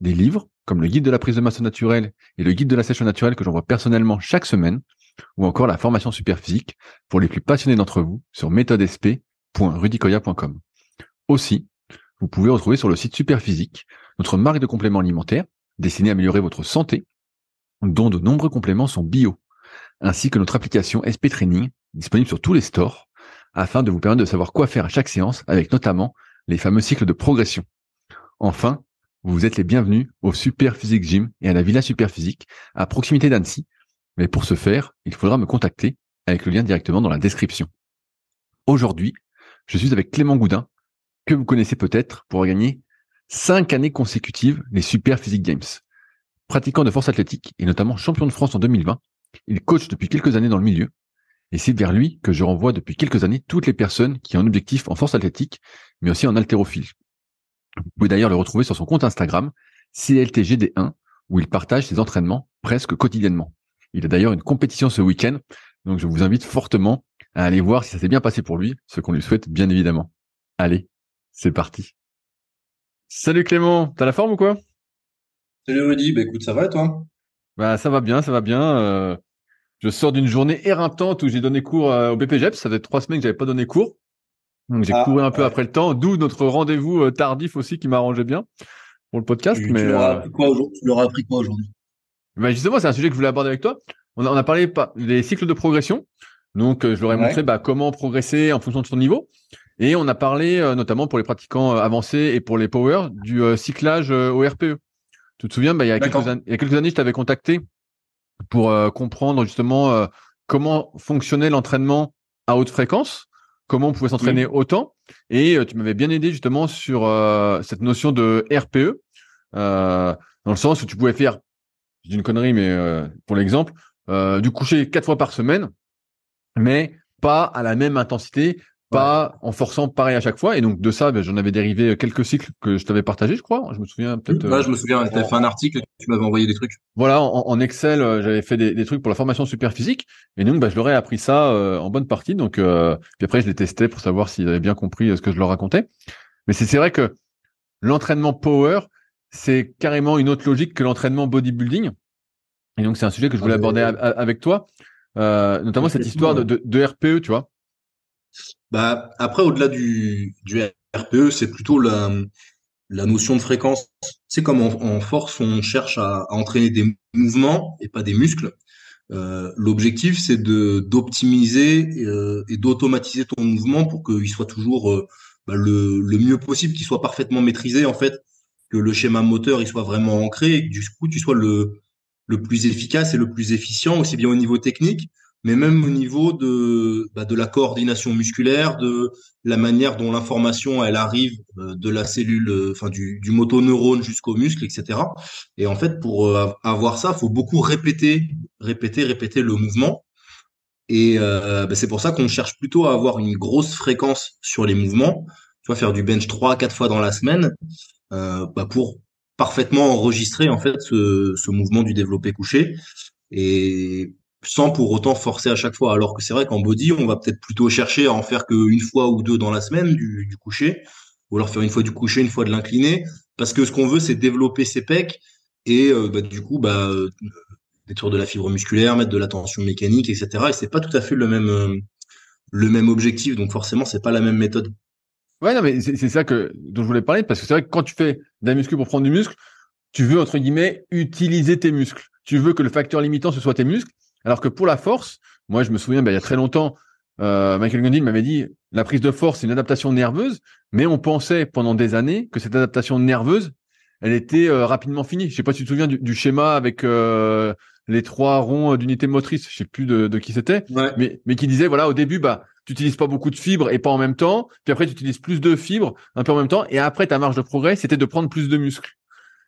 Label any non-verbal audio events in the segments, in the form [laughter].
des livres comme le guide de la prise de masse naturelle et le guide de la sèche naturelle que j'envoie personnellement chaque semaine, ou encore la formation super physique pour les plus passionnés d'entre vous sur méthodesp.rudicoya.com. Aussi, vous pouvez retrouver sur le site Superphysique notre marque de compléments alimentaires destinée à améliorer votre santé, dont de nombreux compléments sont bio, ainsi que notre application SP Training disponible sur tous les stores afin de vous permettre de savoir quoi faire à chaque séance avec notamment les fameux cycles de progression. Enfin, vous êtes les bienvenus au Super Physique Gym et à la Villa Super Physique à proximité d'Annecy. Mais pour ce faire, il faudra me contacter avec le lien directement dans la description. Aujourd'hui, je suis avec Clément Goudin, que vous connaissez peut-être pour gagner cinq années consécutives les Super Physique Games. Pratiquant de force athlétique et notamment champion de France en 2020, il coach depuis quelques années dans le milieu et c'est vers lui que je renvoie depuis quelques années toutes les personnes qui ont un objectif en force athlétique, mais aussi en haltérophile. Vous pouvez d'ailleurs le retrouver sur son compte Instagram, CLTGD1, où il partage ses entraînements presque quotidiennement. Il a d'ailleurs une compétition ce week-end, donc je vous invite fortement à aller voir si ça s'est bien passé pour lui, ce qu'on lui souhaite bien évidemment. Allez, c'est parti. Salut Clément, t'as la forme ou quoi? Salut Rudy, bah écoute, ça va toi? Bah ça va bien, ça va bien. Euh, je sors d'une journée éreintante où j'ai donné cours euh, au BPGEP, ça fait trois semaines que j'avais pas donné cours. J'ai ah, couru un peu après le temps, d'où notre rendez-vous euh, tardif aussi qui m'arrangeait bien pour le podcast. Tu, mais tu leur, as appris quoi aujourd'hui? Tu leur as appris quoi aujourd'hui? Bah Justement, c'est un sujet que je voulais aborder avec toi. On a, on a parlé des cycles de progression. Donc euh, je leur ai montré bah, comment progresser en fonction de son niveau. Et on a parlé euh, notamment pour les pratiquants avancés et pour les power du cyclage au RPE. Tu te souviens, bah, il, y a quelques il y a quelques années, je t'avais contacté pour comprendre justement comment fonctionnait l'entraînement à haute fréquence comment on pouvait s'entraîner autant. Et euh, tu m'avais bien aidé justement sur euh, cette notion de RPE, euh, dans le sens où tu pouvais faire, j'ai une connerie, mais pour l'exemple, du coucher quatre fois par semaine, mais pas à la même intensité, pas en forçant pareil à chaque fois. Et donc de ça, ben, j'en avais dérivé quelques cycles que je t'avais partagé, je crois. Je me souviens peut-être. Ouais, je me souviens. Tu avais fait un article, tu m'avais envoyé des trucs. Voilà, en, Excel, j'avais fait des, trucs pour la formation super physique. Et donc, bah, je leur ai appris ça en bonne partie. Donc, puis après, je les testais pour savoir s'ils avaient bien compris ce que je leur racontais. Mais c'est vrai que l'entraînement power, c'est carrément une autre logique que l'entraînement bodybuilding. Et donc, c'est un sujet que je voulais aborder avec toi, notamment cette histoire de, de RPE, tu vois. Bah, après, au-delà du, RPE, c'est plutôt la, la notion de fréquence. C'est comme en, force, on cherche à, entraîner des mouvements et pas des muscles. Euh, L'objectif, c'est de d'optimiser euh, et d'automatiser ton mouvement pour qu'il soit toujours euh, bah, le, le mieux possible, qu'il soit parfaitement maîtrisé en fait, que le schéma moteur il soit vraiment ancré et que du coup tu sois le le plus efficace et le plus efficient aussi bien au niveau technique mais même au niveau de, bah, de la coordination musculaire, de la manière dont l'information elle arrive euh, de la cellule, euh, enfin du, du motoneurone jusqu'au muscle, etc. Et en fait, pour euh, avoir ça, faut beaucoup répéter, répéter, répéter le mouvement. Et bah, c'est pour ça qu'on cherche plutôt à avoir une grosse fréquence sur les mouvements. Tu vois, faire du bench 3 quatre fois dans la semaine, bah, pour parfaitement enregistrer en fait ce, ce mouvement du développé couché. Et sans pour autant forcer à chaque fois. Alors que c'est vrai qu'en body, on va peut-être plutôt chercher à en faire qu'une fois ou deux dans la semaine du, du, coucher, ou alors faire une fois du coucher, une fois de l'incliné, parce que ce qu'on veut, c'est développer ses pecs et euh, bah, du coup, bah, euh, détruire de la fibre musculaire, mettre de la tension mécanique, etc. Et c'est pas tout à fait le même euh, le même objectif, donc forcément, c'est pas la même méthode. Ouais, non, mais c'est ça que dont je voulais parler, parce que c'est vrai que quand tu fais d'un muscle pour prendre du muscle, tu veux entre guillemets utiliser tes muscles. Tu veux que le facteur limitant ce soit tes muscles. Alors que pour la force, moi je me souviens, ben, il y a très longtemps, euh, Michael Gundin m'avait dit la prise de force c'est une adaptation nerveuse, mais on pensait pendant des années que cette adaptation nerveuse, elle était euh, rapidement finie. Je sais pas si tu te souviens du, schéma avec euh, les trois ronds d'unité motrice, je sais plus de, qui c'était, mais, mais qui disait voilà au début bah tu utilises pas beaucoup de fibres et pas en même temps, puis après tu utilises plus de fibres un peu en même temps, et après ta marge de progrès c'était de prendre plus de muscles.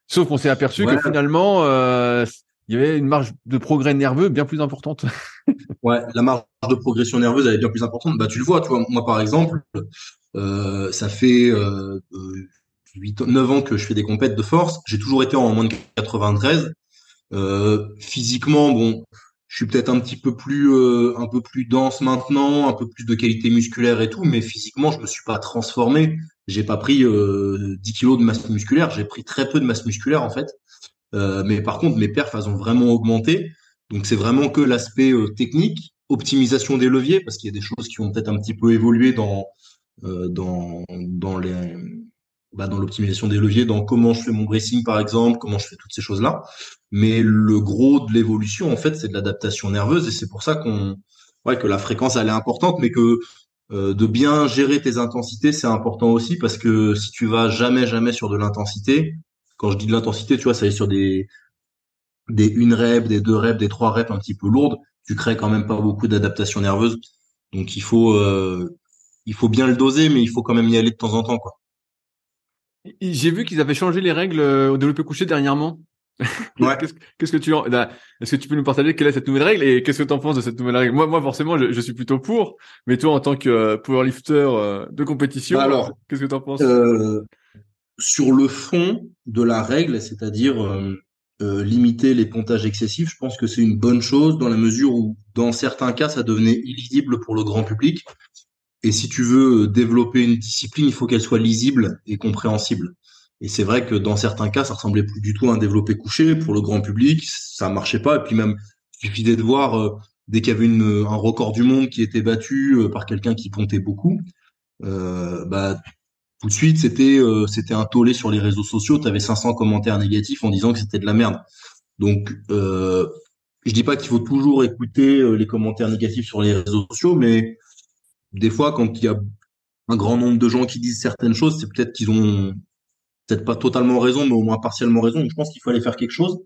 Sauf qu'on s'est aperçu que finalement, euh, il y avait une marge de progrès nerveux bien plus importante. [laughs] ouais, la marge de progression nerveuse elle est bien plus importante. Bah tu le vois, moi par exemple, euh, ça fait euh, 8, 9 ans que je fais des compètes de force. J'ai toujours été en moins de 93. Euh, physiquement, bon, je suis peut-être un petit peu plus euh, un peu plus dense maintenant, un peu plus de qualité musculaire et tout, mais physiquement, je me suis pas transformé. J'ai pas pris euh, 10 kilos de masse musculaire, j'ai pris très peu de masse musculaire en fait. Euh, mais par contre, mes perfs elles ont vraiment augmenté. Donc c'est vraiment que l'aspect euh, technique, optimisation des leviers, parce qu'il y a des choses qui ont peut-être un petit peu évolué dans euh, dans dans les bah, dans l'optimisation des leviers, dans comment je fais mon bracing par exemple, comment je fais toutes ces choses-là. Mais le gros de l'évolution, en fait, c'est de l'adaptation nerveuse et c'est pour ça qu'on, ouais, que la fréquence elle est importante, mais que euh, de bien gérer tes intensités, c'est important aussi parce que si tu vas jamais jamais sur de l'intensité, quand je dis de l'intensité, tu vois, ça est sur des des une rep, des deux reps, des trois reps un petit peu lourdes, tu crées quand même pas beaucoup d'adaptation nerveuse. Donc il faut euh, il faut bien le doser, mais il faut quand même y aller de temps en temps, quoi. J'ai vu qu'ils avaient changé les règles euh, au développé couché dernièrement. [laughs] Ouais. qu'est-ce, que tu est-ce que tu peux nous partager quelle est cette nouvelle règle et qu'est-ce que tu en penses de cette nouvelle règle? Moi, moi forcément, je, suis plutôt pour, mais toi, en tant que euh, powerlifter euh, de compétition, bah alors, qu'est-ce que tu en penses Sur le fond de la règle, c'est-à-dire limiter les pontages excessifs, je pense que c'est une bonne chose dans la mesure où, dans certains cas, ça devenait illisible pour le grand public. Et si tu veux développer une discipline, il faut qu'elle soit lisible et compréhensible. Et c'est vrai que dans certains cas, ça ressemblait plus du tout à un développé couché pour le grand public, ça marchait pas. Et puis même, il suffisait de voir euh, dès qu'il y avait une, un record du monde qui était battu euh, par quelqu'un qui pontait beaucoup, euh, bah tout de suite c'était euh, c'était un tollé sur les réseaux sociaux. Tu avais 500 commentaires négatifs en disant que c'était de la merde. Donc euh, je dis pas qu'il faut toujours écouter les commentaires négatifs sur les réseaux sociaux, mais des fois, quand il y a un grand nombre de gens qui disent certaines choses, c'est peut-être qu'ils ont peut-être pas totalement raison, mais au moins partiellement raison. Donc, je pense qu'il aller faire quelque chose.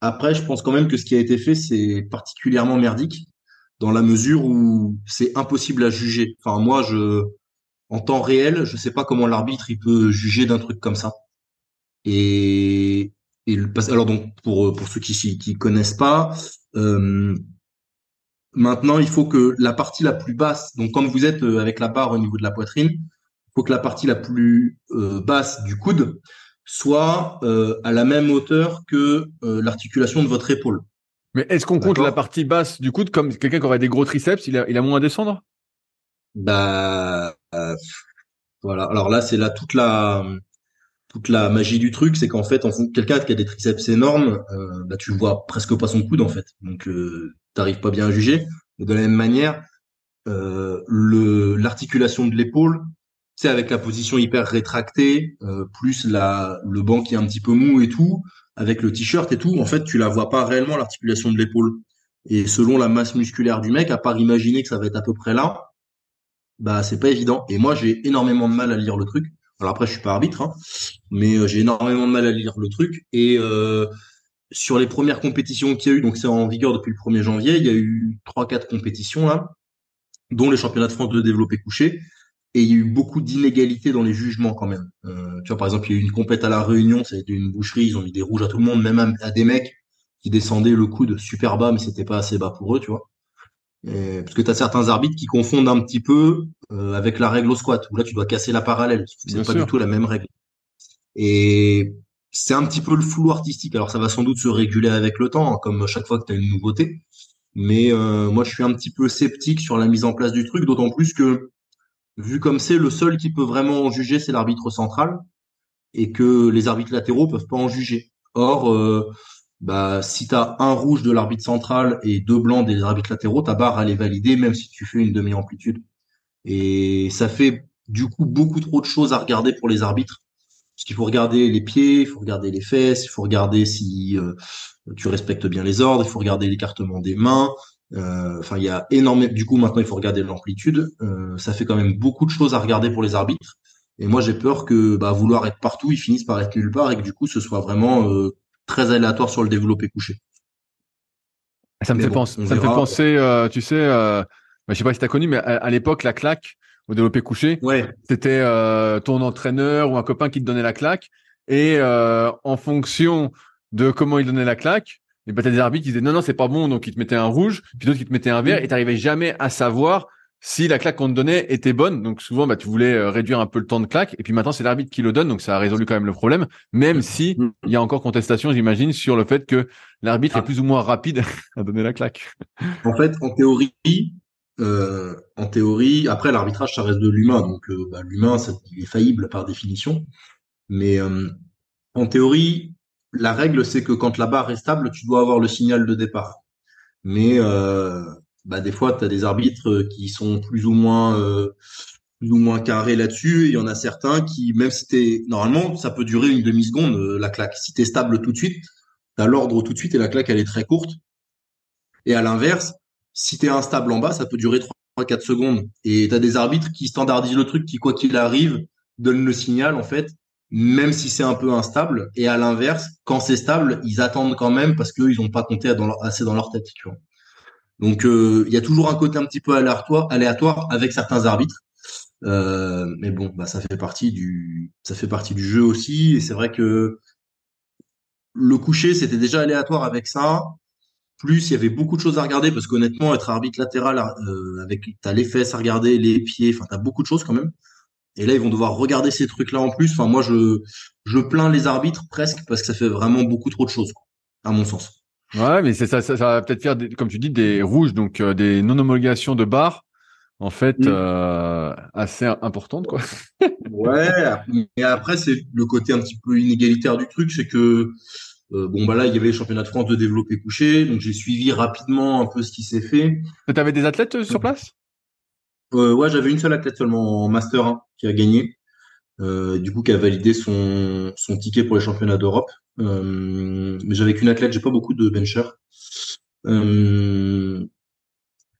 Après, je pense quand même que ce qui a été fait, c'est particulièrement merdique dans la mesure où c'est impossible à juger. Enfin, moi, je, en temps réel, je sais pas comment l'arbitre il peut juger d'un truc comme ça. Et, et alors donc pour pour ceux qui qui connaissent pas, euh, Maintenant, il faut que la partie la plus basse, donc quand vous êtes euh, avec la barre au niveau de la poitrine, il faut que la partie la plus euh, basse du coude soit euh, à la même hauteur que l'articulation de votre épaule. Mais est-ce qu'on compte la partie basse du coude comme quelqu'un qui aurait des gros triceps, il a, il a moins à descendre? Bah voilà. Alors là, c'est là toute la toute la magie du truc, c'est qu'en fait, en quelqu'un qui a des triceps énormes, bah tu vois presque pas son coude en fait. Donc t'arrives pas bien à juger. de la même manière, euh, le l'articulation de l'épaule, c'est avec la position hyper rétractée, euh, plus la le banc qui est un petit peu mou et tout, avec le t-shirt et tout, en fait, tu la vois pas réellement l'articulation de l'épaule. Et selon la masse musculaire du mec, à part imaginer que ça va être à peu près là, bah c'est pas évident. Et moi, j'ai énormément de mal à lire le truc. Alors après, je suis pas arbitre, hein, mais euh, j'ai énormément de mal à lire le truc. Et euh, sur les premières compétitions qu'il y a eu, donc c'est en vigueur depuis le 1er janvier, il y a eu trois quatre compétitions là, dont les championnats de France de développé couché, et il y a eu beaucoup d'inégalités dans les jugements quand même. Euh, tu vois, par exemple, il y a eu une compète à la Réunion, c'était une boucherie, ils ont mis des rouges à tout le monde, même à, des mecs qui descendaient le coude super bas, mais c'était pas assez bas pour eux, tu vois. Parce que tu as certains arbitres qui confondent un petit peu euh, avec la règle au squat, où là tu dois casser la parallèle, c'est pas du tout la même règle. Et c'est un petit peu le flou artistique. Alors ça va sans doute se réguler avec le temps, hein, comme chaque fois que tu as une nouveauté. Mais euh, moi, je suis un petit peu sceptique sur la mise en place du truc, d'autant plus que, vu comme c'est, le seul qui peut vraiment en juger, c'est l'arbitre central, et que les arbitres latéraux peuvent pas en juger. Or, euh, bah, si tu un rouge de l'arbitre central et deux blancs des arbitres latéraux, ta barre, elle est validée, même si tu fais une demi-amplitude. Et ça fait du coup beaucoup trop de choses à regarder pour les arbitres parce qu'il faut regarder les pieds, il faut regarder les fesses, il faut regarder si euh, tu respectes bien les ordres, il faut regarder l'écartement des mains. Euh, enfin, il y a énormément. Du coup, maintenant, il faut regarder l'amplitude. Euh, ça fait quand même beaucoup de choses à regarder pour les arbitres. Et moi, j'ai peur que, bah, vouloir être partout, ils finissent par être nulle part et que du coup, ce soit vraiment très aléatoire sur le développé couché. Ça me fait penser. Ça me fait penser. tu sais, bah, je sais pas si tu as connu, mais à l'époque, la claque au développé couché. Ouais. C'était euh, ton entraîneur ou un copain qui te donnait la claque. et en fonction de comment il donnait la claque, et ben t'as des arbitres qui disaient non non c'est pas bon donc ils te mettaient un rouge, puis d'autres qui te mettaient un vert et t'arrivais jamais à savoir si la claque qu'on te donnait était bonne. Donc souvent bah tu voulais euh, réduire un peu le temps de claque et puis maintenant c'est l'arbitre qui le donne donc ça a résolu quand même le problème même si il y a encore contestation j'imagine sur le fait que l'arbitre est ah. plus ou moins rapide [laughs] à donner la claque. En fait en théorie euh, en théorie après l'arbitrage ça reste de l'humain donc euh, bah, l'humain il est faillible par définition mais en théorie la règle, c'est que quand la barre est stable, tu dois avoir le signal de départ. Mais euh, bah, des fois, tu as des arbitres qui sont plus ou moins euh, plus ou moins carrés là-dessus. Il y en a certains qui, même si t'es normalement, ça peut durer une demi seconde euh, la claque. Si tu es stable tout de suite, tu as l'ordre tout de suite et la claque elle est très courte. Et à l'inverse, si tu es instable en bas, ça peut durer 3-4 secondes. Et tu as des arbitres qui standardisent le truc, qui quoi qu'il arrive, donnent le signal en fait même si c'est un peu instable. Et à l'inverse, quand c'est stable, ils attendent quand même parce qu'ils n'ont pas compté assez dans leur tête. Tu vois. Donc euh, il y a toujours un côté un petit peu aléatoire, avec certains arbitres. Euh, mais bon, bah, ça fait partie du ça fait partie du jeu aussi. Et c'est vrai que le coucher, c'était déjà aléatoire avec ça. Plus il y avait beaucoup de choses à regarder parce qu'honnêtement, être arbitre latéral euh, avec t'as les fesses à regarder, les pieds, enfin t'as beaucoup de choses quand même. Et là, ils vont devoir regarder ces trucs-là en plus. Enfin, moi, je, je plains les arbitres presque parce que ça fait vraiment beaucoup trop de choses, à mon sens. Ouais, mais c'est ça, ça, va peut-être faire, comme tu dis, des rouges, donc euh, des non-homologations de barres, en fait, mm. euh, assez importantes, quoi. ouais, mais après, c'est le côté un petit peu inégalitaire du truc, c'est que euh, bon bah là il y avait les championnats de France de développé couché, donc j'ai suivi rapidement un peu ce qui s'est fait. Tu avais des athlètes sur place? Euh, ouais, j'avais une seule athlète seulement en Master 1 qui a gagné. Euh, du coup, qui a validé son, son ticket pour les championnats d'Europe. Euh, mais j'avais qu'une athlète, j'ai pas beaucoup de benchers. Euh,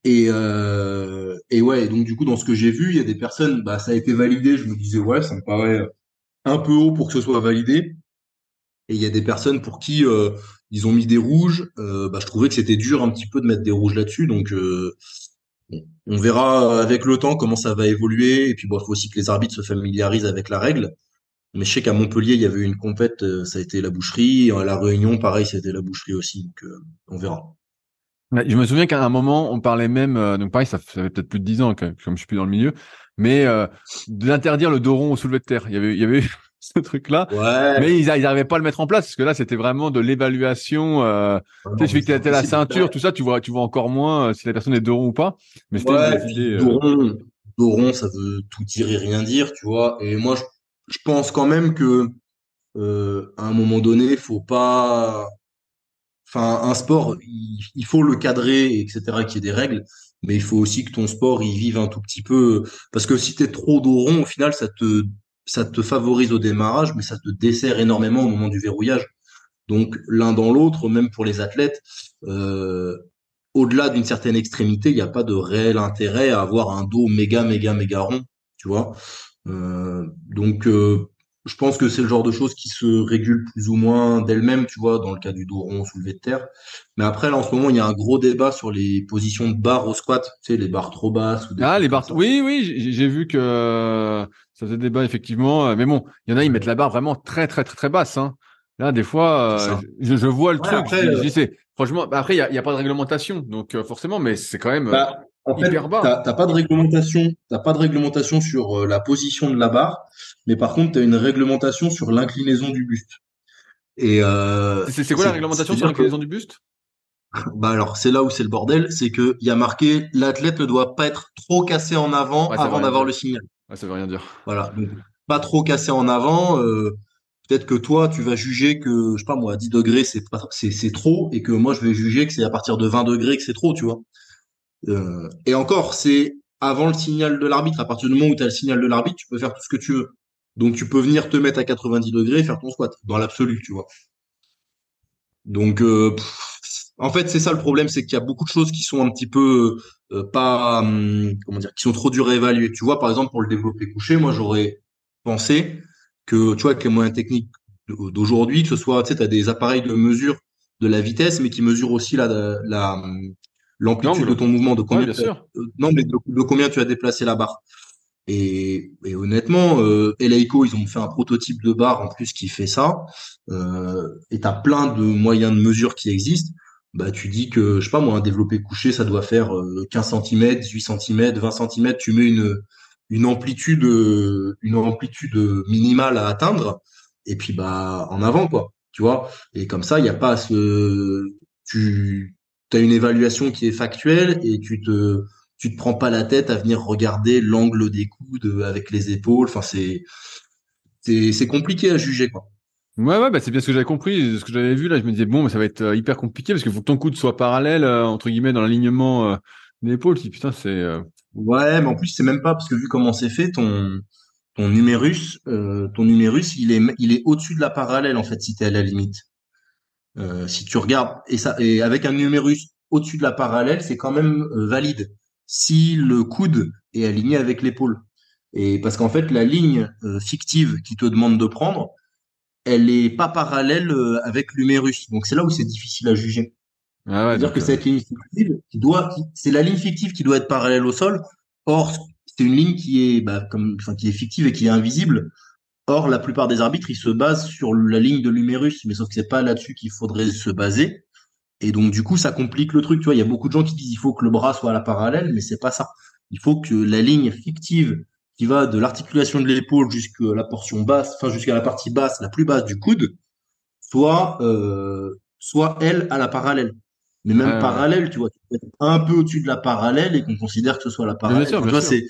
et, euh, et ouais, donc du coup, dans ce que j'ai vu, il y a des personnes, bah, ça a été validé. Je me disais, ouais, ça me paraît un peu haut pour que ce soit validé. Et il y a des personnes pour qui euh, ils ont mis des rouges. Euh, bah, je trouvais que c'était dur un petit peu de mettre des rouges là-dessus. Donc, on verra avec le temps comment ça va évoluer. Et puis, bon, il faut aussi que les arbitres se familiarisent avec la règle. Mais je sais qu'à Montpellier, il y avait eu une compète, euh, ça a été la boucherie. À La Réunion, pareil, c'était la boucherie aussi. Donc, euh, on verra. Je me souviens qu'à un moment, on parlait même, euh, donc pareil, ça fait peut-être plus de dix ans, comme je suis plus dans le milieu, mais d'interdire le dos rond au soulevé de terre. Il y avait, il y avait [laughs] ce truc-là. Mais ils, n'arrivaient pas à le mettre en place parce que là, c'était vraiment de l'évaluation. Euh, tu sais, que tu la ceinture, tout ça, tu vois, tu vois encore moins euh, si la personne est dos rond ou pas. Mais c'était ouais, euh, dos, rond, ça veut tout dire et rien dire, tu vois. Et moi, je, pense quand même que euh, à un moment donné, faut pas. Enfin, un sport, il, faut le cadrer, etc., qu'il y ait des règles mais il faut aussi que ton sport il vive un tout petit peu parce que si tu es trop dos rond au final ça te ça te favorise au démarrage, mais ça te dessert énormément au moment du verrouillage. Donc l'un dans l'autre, même pour les athlètes, euh, au-delà d'une certaine extrémité, il n'y a pas de réel intérêt à avoir un dos méga, méga, méga rond, tu vois. Euh, donc euh, je pense que c'est le genre de choses qui se régulent plus ou moins d'elles-mêmes, tu vois, dans le cas du dos rond soulevé de terre. Mais après, là, en ce moment, il y a un gros débat sur les positions de barre au squat, tu sais, les barres trop basses. Ou ah, les barres. Oui, oui, j'ai vu que ça faisait débat effectivement. Mais bon, il y en a, ils mettent la barre vraiment très, très, très, très basse. Hein. Là, des fois, euh, je, je, vois le truc. je, sais, franchement, bah, après, il n'y a, a, pas de réglementation, donc euh, forcément, mais c'est quand même bah, euh, hyper bas. T'as pas de réglementation, t'as pas de réglementation sur la position de la barre, mais par contre, tu as une réglementation sur l'inclinaison du buste. Et c'est quoi la réglementation sur l'inclinaison du buste? [laughs] Bah alors c'est là où c'est le bordel, c'est que il y a marqué l'athlète ne doit pas être trop cassé en avant avant d'avoir le signal. Ouais, ça veut rien dire. Voilà, donc pas trop cassé en avant. Euh, peut-être que toi tu vas juger que je sais pas moi 10 degrés c'est c'est c'est trop et que moi je vais juger que c'est à partir de 20 degrés que c'est trop, tu vois. Euh, et encore c'est avant le signal de l'arbitre. À partir du moment où tu as le signal de l'arbitre, tu peux faire tout ce que tu veux. Donc tu peux venir te mettre à 90 degrés et faire ton squat dans l'absolu, tu vois. Donc euh, en fait, c'est ça le problème, c'est qu'il y a beaucoup de choses qui sont un petit peu euh, pas hum, comment dire, qui sont trop dures à évaluer. Tu vois, par exemple, pour le développer couché, moi j'aurais pensé que tu vois avec les moyens techniques d'aujourd'hui, que ce soit, tu sais, as des appareils de mesure de la vitesse, mais qui mesurent aussi la, la hum, l'amplitude de ton mouvement, de combien, bien sûr. Euh, non, mais de, combien tu as déplacé la barre. Et, et honnêtement, euh, Eleiko, ils ont fait un prototype de barre en plus qui fait ça. Euh, et t'as plein de moyens de mesure qui existent. Bah, tu dis que, je sais pas moi, un développé couché, ça doit faire 15 cm, 18 cm, 20 cm. Tu mets une, une amplitude, une amplitude minimale à atteindre. Et puis, bah, en avant, quoi. Tu vois? Et comme ça, il n'y a pas ce, tu, as une évaluation qui est factuelle et tu te, tu te prends pas la tête à venir regarder l'angle des coudes avec les épaules. Enfin, c'est, c'est, compliqué à juger, quoi. Ouais, ouais, bah c'est bien ce que j'avais compris, ce que j'avais vu là. Je me disais bon, ça va être euh, hyper compliqué parce qu'il faut que ton coude soit parallèle euh, entre guillemets dans l'alignement euh, d'épaule. Putain, c'est. Ouais, mais en plus c'est même pas parce que vu comment c'est fait, ton ton numérus, ton numérus, il est il est au-dessus de la parallèle en fait si t'es à la limite. Si tu regardes et ça et avec un numérus au-dessus de la parallèle, c'est quand même valide si le coude est aligné avec l'épaule. Et parce qu'en fait, la ligne euh, fictive qui te demande de prendre, elle est pas parallèle euh, avec l'humérus. Donc c'est là où c'est difficile à juger. Ah C'est-à-dire que cette ligne fictive, qui doit, c'est la ligne fictive qui doit être parallèle au sol. Or, c'est une ligne qui est, bah, comme, enfin, qui est fictive et qui est invisible. Or, la plupart des arbitres, ils se basent sur la ligne de l'humérus, mais sauf que c'est pas là-dessus qu'il faudrait se baser. Et donc, du coup, ça complique le truc. Tu vois, il y a beaucoup de gens qui disent il faut que le bras soit à la parallèle, mais c'est pas ça. Il faut que la ligne fictive qui va de l'articulation de l'épaule jusqu'à la portion basse, enfin jusqu'à la partie basse, la plus basse du coude, soit, euh, soit elle à la parallèle. Mais même parallèle, tu vois, un peu au-dessus de la parallèle et qu'on considère que ce soit la parallèle. tu c'est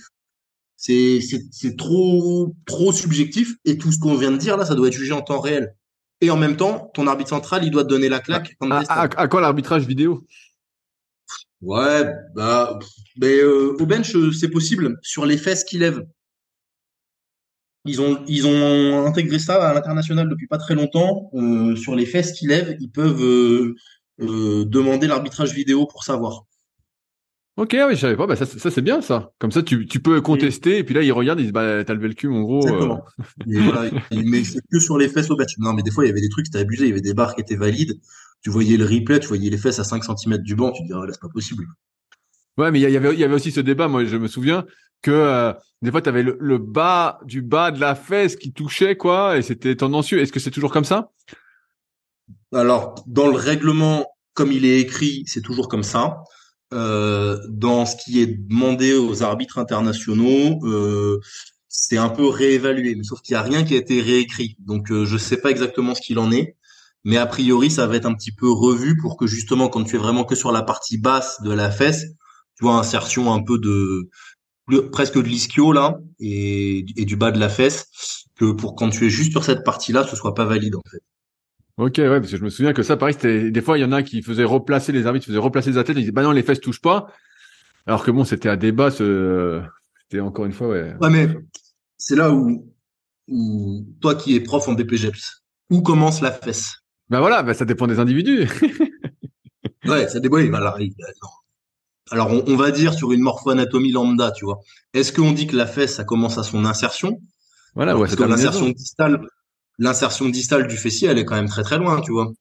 c'est trop trop subjectif et tout ce qu'on vient de dire là, ça doit être jugé en temps réel et en même temps, ton arbitre central, il doit te donner la claque. À, quoi l'arbitrage vidéo? Ouais, bah, mais euh, au bench, euh, c'est possible sur les fesses qui lèvent. Ils ont, ils ont intégré ça à l'international depuis pas très longtemps. Euh, sur les fesses qui lèvent, ils peuvent demander l'arbitrage vidéo pour savoir. Ok, oui, je savais pas. Bah, ça, ça c'est bien, ça. Comme ça, tu, tu peux contester, et, puis là, ils regardent, ils disent, bah, t'as levé le cul, en gros. Euh. Exactement. [laughs] voilà, mais c'est que sur les fesses au batch. Non, mais des fois, il y avait des trucs, c'était abusé. Il y avait des barres qui étaient valides. Tu voyais le replay, tu voyais les fesses à 5 cm du banc, tu te dis, ah, là, c'est pas possible. Ouais, mais il y avait, il y avait aussi ce débat, moi, je me souviens, que euh, des fois, tu avais le, le, bas du bas de la fesse qui touchait, quoi, et c'était tendancieux. Est-ce que c'est toujours comme ça? Alors, dans le règlement, comme il est écrit, c'est toujours comme ça. Euh, dans ce qui est demandé aux arbitres internationaux, euh, c'est un peu réévalué, sauf qu'il n'y a rien qui a été réécrit. Donc euh, je ne sais pas exactement ce qu'il en est, mais a priori ça va être un petit peu revu pour que justement quand tu es vraiment que sur la partie basse de la fesse, tu vois insertion un peu de presque de l'ischio là et, et du bas de la fesse, que pour quand tu es juste sur cette partie-là, ce soit pas valide en fait. Ok, ouais, parce que je me souviens que ça, pareil, c'était des fois, il y en a qui faisaient replacer les arbitres, faisaient replacer les athlètes, ils disaient, bah non, les fesses touchent pas. Alors que bon, c'était à débat, ce... c'était encore une fois, ouais. Ouais, mais c'est là où, où, toi qui es prof en BPGEPS, où commence la fesse? Ben voilà, ben ça dépend des individus. [laughs] ouais, ça dépend, bah, alors, on, on, va dire sur une morpho-anatomie lambda, tu vois. Est-ce qu'on dit que la fesse, ça commence à son insertion? Voilà, ouais, c'est l'insertion distale, l'insertion distale du fessier, elle est quand même très très loin, tu vois.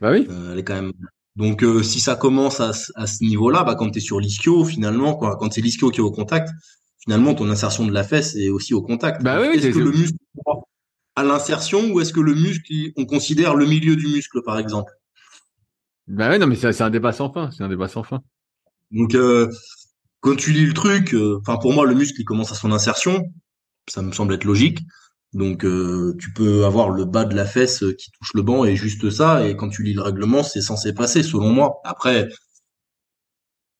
Bah oui. Euh, elle est quand même. Donc euh, si ça commence à, à ce niveau-là, bah quand tu es sur l'ischio, finalement, quoi, quand c'est l'ischio qui est au contact, finalement ton insertion de la fesse est aussi au contact. Bah oui, est-ce que le muscle à l'insertion ou est-ce que le muscle, on considère le milieu du muscle, par exemple? Bah oui, non, mais c'est un débat sans fin. C'est un débat sans fin. Donc euh, quand tu lis le truc, enfin pour moi le muscle il commence à son insertion, ça me semble être logique. Donc euh, tu peux avoir le bas de la fesse qui touche le banc et juste ça. Et quand tu lis le règlement, c'est censé passer, selon moi. Après,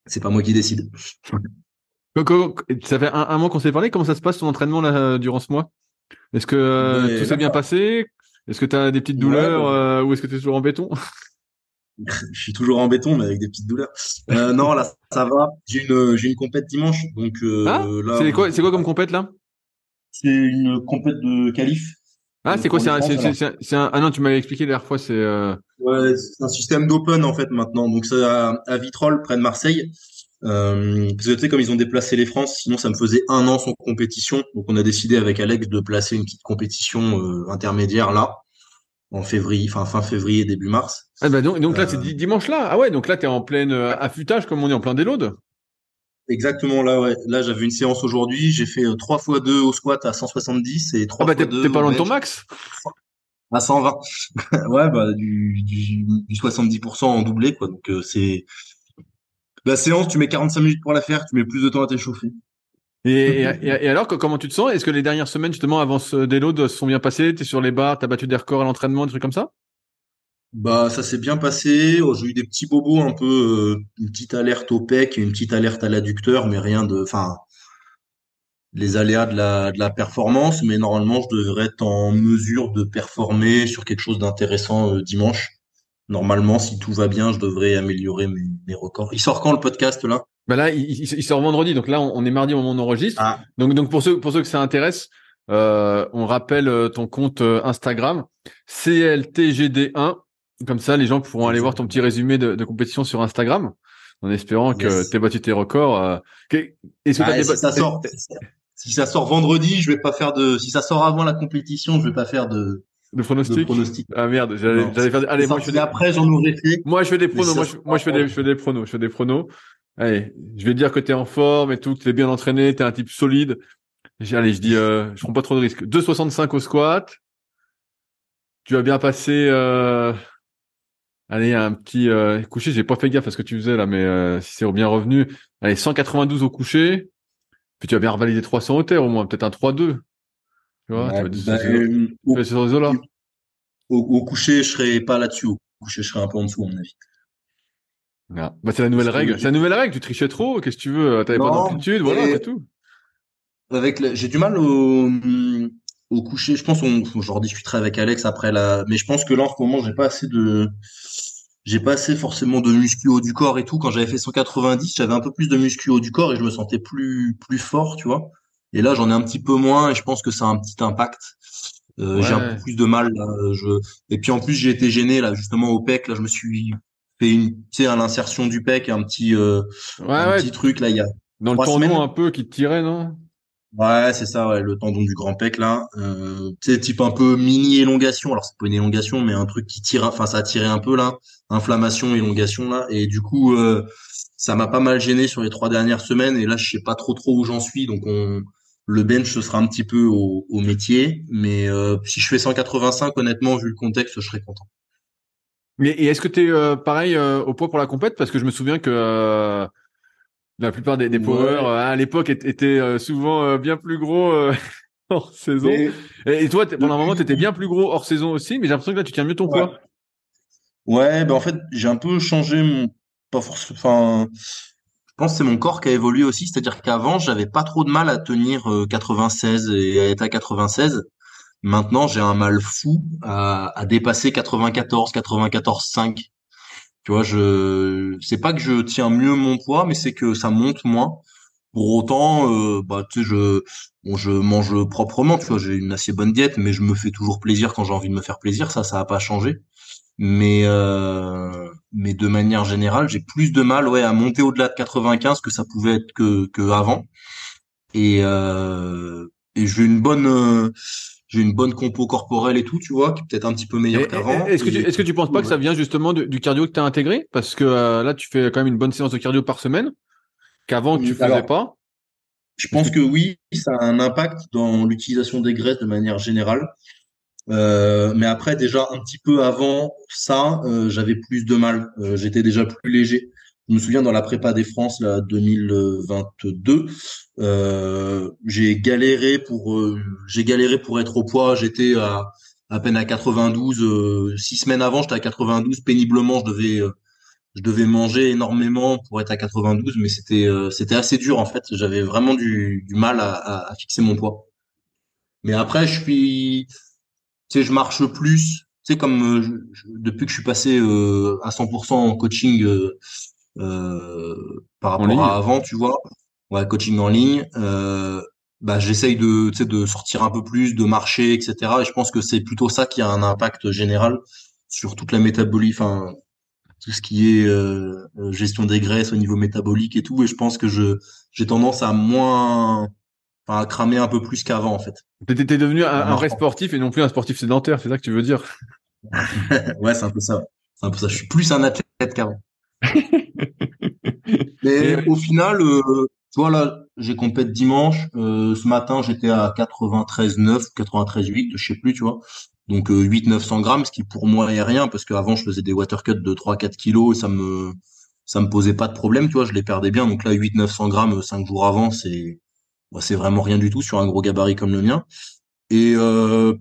c'est pas moi qui décide. Ça fait un, mois qu'on s'est parlé. Comment ça se passe ton entraînement là, durant ce mois? Est-ce que euh, tout s'est bien passé? Est-ce que tu as des petites douleurs euh, ou est-ce que tu es toujours en béton? [laughs] Je suis toujours en béton, mais avec des petites douleurs. non, là, ça va. J'ai une, j'ai une compète dimanche, donc ah, C'est quoi, c'est quoi comme compète là? C'est une compète de qualif. Ah, c'est quoi C'est un, ah non, tu m'avais expliqué la dernière fois. C'est euh... ouais, un système d'open en fait maintenant. Donc c'est à, à Vitrolles, près de Marseille. Euh, parce que tu sais, comme ils ont déplacé les France, sinon ça me faisait un an sans compétition. Donc on a décidé avec Alex de placer une petite compétition euh, intermédiaire là, en février, enfin fin février, début mars. Ah bah donc, donc là c'est euh. dimanche là. Ah ouais, donc là t'es en pleine affûtage comme on est en plein déload. Exactement. Là, ouais. Là, j'avais une séance aujourd'hui. J'ai fait 3 x 2 au squat à 170 et 3 ah bah, fois 2 T'es pas loin de ton max À 120. [laughs] ouais, bah, du, du, du 70% en doublé, quoi. Donc, euh, c'est. La séance, tu mets 45 minutes pour la faire, tu mets plus de temps à t'échauffer. Et, et, alors, comment tu te sens? Est-ce que les dernières semaines, justement, avant ce déload, se sont bien passées? T'es sur les barres, t'as battu des records à l'entraînement, des trucs comme ça? Bah, ça s'est bien passé. Oh, j'ai eu des petits bobos, un peu, euh, une petite alerte au pec et une petite alerte à l'adducteur, mais rien de, enfin, les aléas de la, de la performance. Mais normalement, je devrais être en mesure de performer sur quelque chose d'intéressant euh, dimanche. Normalement, si tout va bien, je devrais améliorer mes, mes records. Il sort quand le podcast là? Bah là, il, il, sort vendredi, donc là, on, est mardi au moment où on enregistre. Ah. Donc, donc pour ceux pour ceux que ça intéresse, euh, on rappelle ton compte Instagram CLTGD1. Comme ça, les gens pourront aller voir ton petit résumé de, de compétition sur Instagram, en espérant que tu aies battu tes records. Euh... Est-ce que ah, si ça sort, si ça sort vendredi, je vais pas faire de. Si ça sort avant la compétition, je vais pas faire de. De pronostic? pronostic. Ah merde, j'allais faire. Allez, moi je fais après, j'en aurais fait. Moi je fais des pronos. Moi je, moi je fais des, je fais des pronos. Je fais des pronos. Allez, je vais dire que tu es en forme et tout, que tu es bien entraîné, tu es un type solide. Allez, je dis, euh, je prends pas trop de risques. 2,65 au squat. Tu as bien passé. Euh... Allez, un petit euh, coucher. J'ai pas fait gaffe à ce que tu faisais là, mais euh, si c'est bien revenu. Allez, 192 au coucher. Puis tu as bien revalidé 300 au terre au moins, peut-être un 3-2. Tu vois, tu vas bah, euh, au, là. Au, au, coucher, je serais pas là-dessus. Au coucher, je serais un peu en dessous, à mon avis. Ah. Bah, c'est la nouvelle règle. C'est la nouvelle règle. Tu trichais trop. Qu'est-ce que tu veux? T'avais pas d'amplitude. Voilà, c'est tout. Avec, j'ai du mal au, au coucher. Je pense on, j'en discuterai avec Alex après là. Mais je pense que là, en ce moment, j'ai pas assez de, j'ai pas assez forcément de muscu haut du corps et tout. Quand j'avais fait 190, j'avais un peu plus de muscu haut du corps et je me sentais plus, plus fort, tu vois. Et là, j'en ai un petit peu moins et je pense que ça a un petit impact. Euh, J'ai un peu plus de mal. Là, je... Et puis en plus, j'ai été gêné là justement au pec. Là, je me suis fait une, tu sais, à l'insertion du pec, un petit, euh, un petit truc là. Il y a dans le tendon un peu qui te tirait, non? Ouais, c'est ça, ouais, le tendon du grand pec là. Euh, tu type un peu mini élongation. Alors c'est pas une élongation, mais un truc qui tire. Enfin, ça a tiré un peu là. Inflammation, élongation là. Et du coup, euh, ça m'a pas mal gêné sur les trois dernières semaines. Et là, je sais pas trop trop où j'en suis. Donc on, le bench ce sera un petit peu au, au métier. Mais euh, si je fais 185, honnêtement, vu le contexte, je serais content. Mais et est-ce que tu es euh, pareil euh, au poids pour la compète? Parce que je me souviens que euh, la plupart des, des powers à l'époque étaient souvent bien plus gros [laughs] hors saison. Et, toi, pendant un moment, tu étais bien plus gros hors saison aussi, mais j'ai l'impression que là, tu tiens mieux ton poids. Ouais, ben en fait, j'ai un peu changé mon pas forcément enfin je pense que c'est mon corps qui a évolué aussi, c'est-à-dire qu'avant, j'avais pas trop de mal à tenir 96 et à être à 96. Maintenant, j'ai un mal fou à, à dépasser 94, 94, 5. Tu vois, je c'est pas que je tiens mieux mon poids, mais c'est que ça monte moins. Pour autant, euh, bah tu sais, je bon, je mange proprement. Tu vois, j'ai une assez bonne diète, mais je me fais toujours plaisir quand j'ai envie de me faire plaisir. Ça, ça a pas changé. Mais euh, mais de manière générale, j'ai plus de mal, ouais, à monter au-delà de 95 que ça pouvait être que que avant. Et euh, et j'ai une bonne euh, j'ai une bonne compo corporelle et tout, tu vois, qui est peut-être un petit peu meilleure qu'avant. Est-ce que, tu, est-ce que tu penses pas que ça vient justement du, cardio que tu as intégré? Parce que euh, là, tu fais quand même une bonne séance de cardio par semaine, qu'avant, tu faisais pas. Je pense que oui, ça a un impact dans l'utilisation des graisses de manière générale. Euh, mais après, déjà un petit peu avant ça, euh, j'avais plus de mal. J'étais déjà plus léger. Je me souviens dans la prépa des France là 2022, euh, j'ai galéré pour euh, j'ai galéré pour être au poids. J'étais à à peine à 92. Euh, six semaines avant, j'étais à 92 péniblement. Je devais euh, je devais manger énormément pour être à 92, mais c'était c'était assez dur en fait. J'avais vraiment du, du mal à, à, à, fixer mon poids. Mais après, je suis, tu sais, je marche plus. Tu sais, comme depuis que je suis passé à 100% en coaching euh, par rapport à avant, tu vois. Ouais, coaching en ligne. Euh, bah, j'essaye de, de sortir un peu plus, de marcher, etc. Et je pense que c'est plutôt ça qui a un impact général sur toute la métabolie, enfin tout ce qui est euh, gestion des graisses au niveau métabolique et tout. Et je pense que je j'ai tendance à moins, enfin à cramer un peu plus qu'avant en fait. T'es devenu un, un, vrai sportif et non plus un sportif sédentaire, c'est ça que tu veux dire? [laughs] Ouais, c'est un peu ça. C'est un peu ça. Je suis plus un athlète qu'avant. [laughs] Mais au final, euh, tu vois là, j'ai compété dimanche. Euh, ce matin, j'étais à 93,9, 93,8, je sais plus, tu vois. Donc euh, 8 900 grammes, ce qui pour moi est rien parce qu'avant je faisais des water cuts de 3-4 kilos et ça me ça me posait pas de problème, tu vois, je les perdais bien. Donc là 8 900 grammes 5 jours avant, c'est bah, c'est vraiment rien du tout sur un gros gabarit comme le mien. Et euh,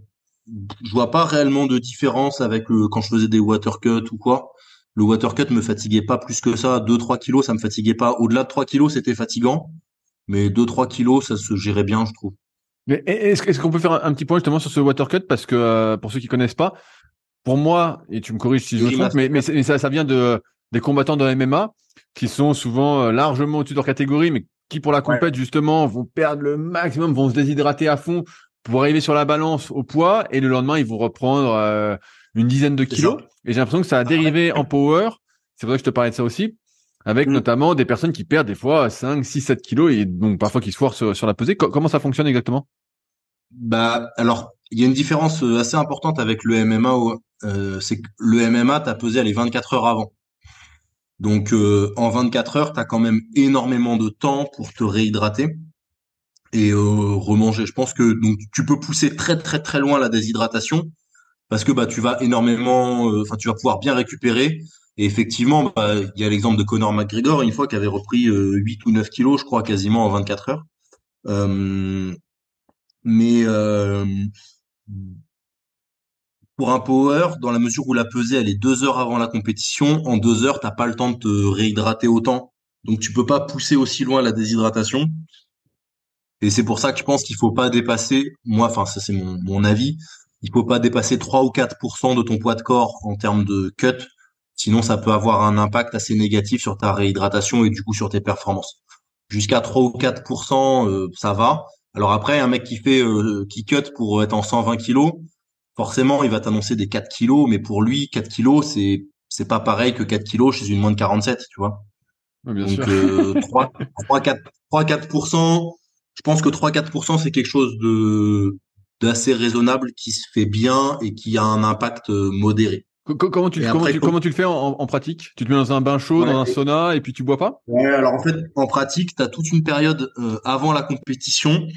je vois pas réellement de différence avec euh, quand je faisais des water cuts ou quoi. Le water cut me fatiguait pas plus que ça. 2-3 kilos, ça me fatiguait pas. Au-delà de 3 kilos, c'était fatigant. Mais 2-3 kilos, ça se gérait bien, je trouve. Mais est-ce qu'on peut faire un, petit point justement sur ce water cut? Parce que euh, pour ceux qui connaissent pas, pour moi et tu me corriges si je me trompe, mais, mais, ça, ça vient de des combattants de MMA qui sont souvent euh, largement au-dessus de leur catégorie, mais qui pour la compète justement vont perdre le maximum, vont se déshydrater à fond pour arriver sur la balance au poids et le lendemain ils vont reprendre euh, une dizaine de kilos. Et j'ai l'impression que ça a dérivé en power. C'est pour ça que je te parlais de ça aussi avec mm. notamment des personnes qui perdent des fois 5, 6, 7 kilos et donc parfois qui se foirent sur, la pesée. comment ça fonctionne exactement? Bah alors, il y a une différence euh, assez importante avec le MMA. Euh, c'est que le MMA, t'as pesé les 24 heures avant. Donc euh, en 24 heures, tu as quand même énormément de temps pour te réhydrater et euh, remanger. Je pense que donc tu peux pousser très très très loin la déshydratation parce que bah tu vas énormément, enfin tu vas pouvoir bien récupérer et effectivement, bah, il y a l'exemple de Conor McGregor, une fois, qui avait repris 8 euh, ou 9 kilos, je crois, quasiment en 24 heures. Euh, mais euh, pour un power, dans la mesure où la pesée, elle est deux heures avant la compétition, en deux heures, t'as pas le temps de te réhydrater autant. Donc tu peux pas pousser aussi loin la déshydratation. Et c'est pour ça que je pense qu'il faut pas dépasser, moi, enfin ça c'est mon avis, il faut pas dépasser 3 ou 4% de ton poids de corps en termes de cut Sinon, ça peut avoir un impact assez négatif sur ta réhydratation et du coup sur tes performances. Jusqu'à 3 ou 4%, euh, ça va. Alors après, un mec qui fait euh, qui cut pour être en 120 kilos, forcément, il va t'annoncer des 4 kilos, mais pour lui, 4 kilos, c'est c'est pas pareil que 4 kilos chez une moins de 47, tu vois. bien Donc Euh, 3, 3, 4, 3, 4%, je pense que 3, 4%, c'est quelque chose de d'assez raisonnable qui se fait bien et qui a un impact modéré. Comment tu, comment, tu, comment tu le fais en, en, pratique? Tu te mets dans un bain chaud, dans un sauna, et puis tu bois pas? Ouais, alors en fait, en pratique, tu as toute une période euh, avant la compétition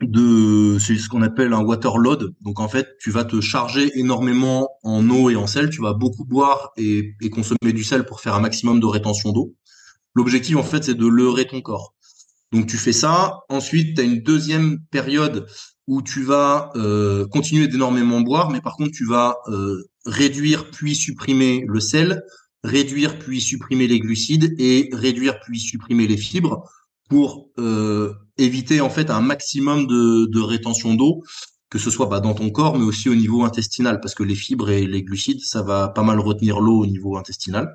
de c'est ce qu'on appelle un water load. Donc en fait, tu vas te charger énormément en eau et en sel. Tu vas beaucoup boire et, et consommer du sel pour faire un maximum de rétention d'eau. L'objectif, en fait, c'est de leurrer ton corps. Donc tu fais ça. Ensuite, tu as une deuxième période où tu vas euh, continuer d'énormément boire, mais par contre, tu vas euh, réduire puis supprimer le sel, réduire puis supprimer les glucides et réduire puis supprimer les fibres pour euh, éviter en fait un maximum de, de rétention d'eau, que ce soit bah, dans ton corps, mais aussi au niveau intestinal, parce que les fibres et les glucides, ça va pas mal retenir l'eau au niveau intestinal.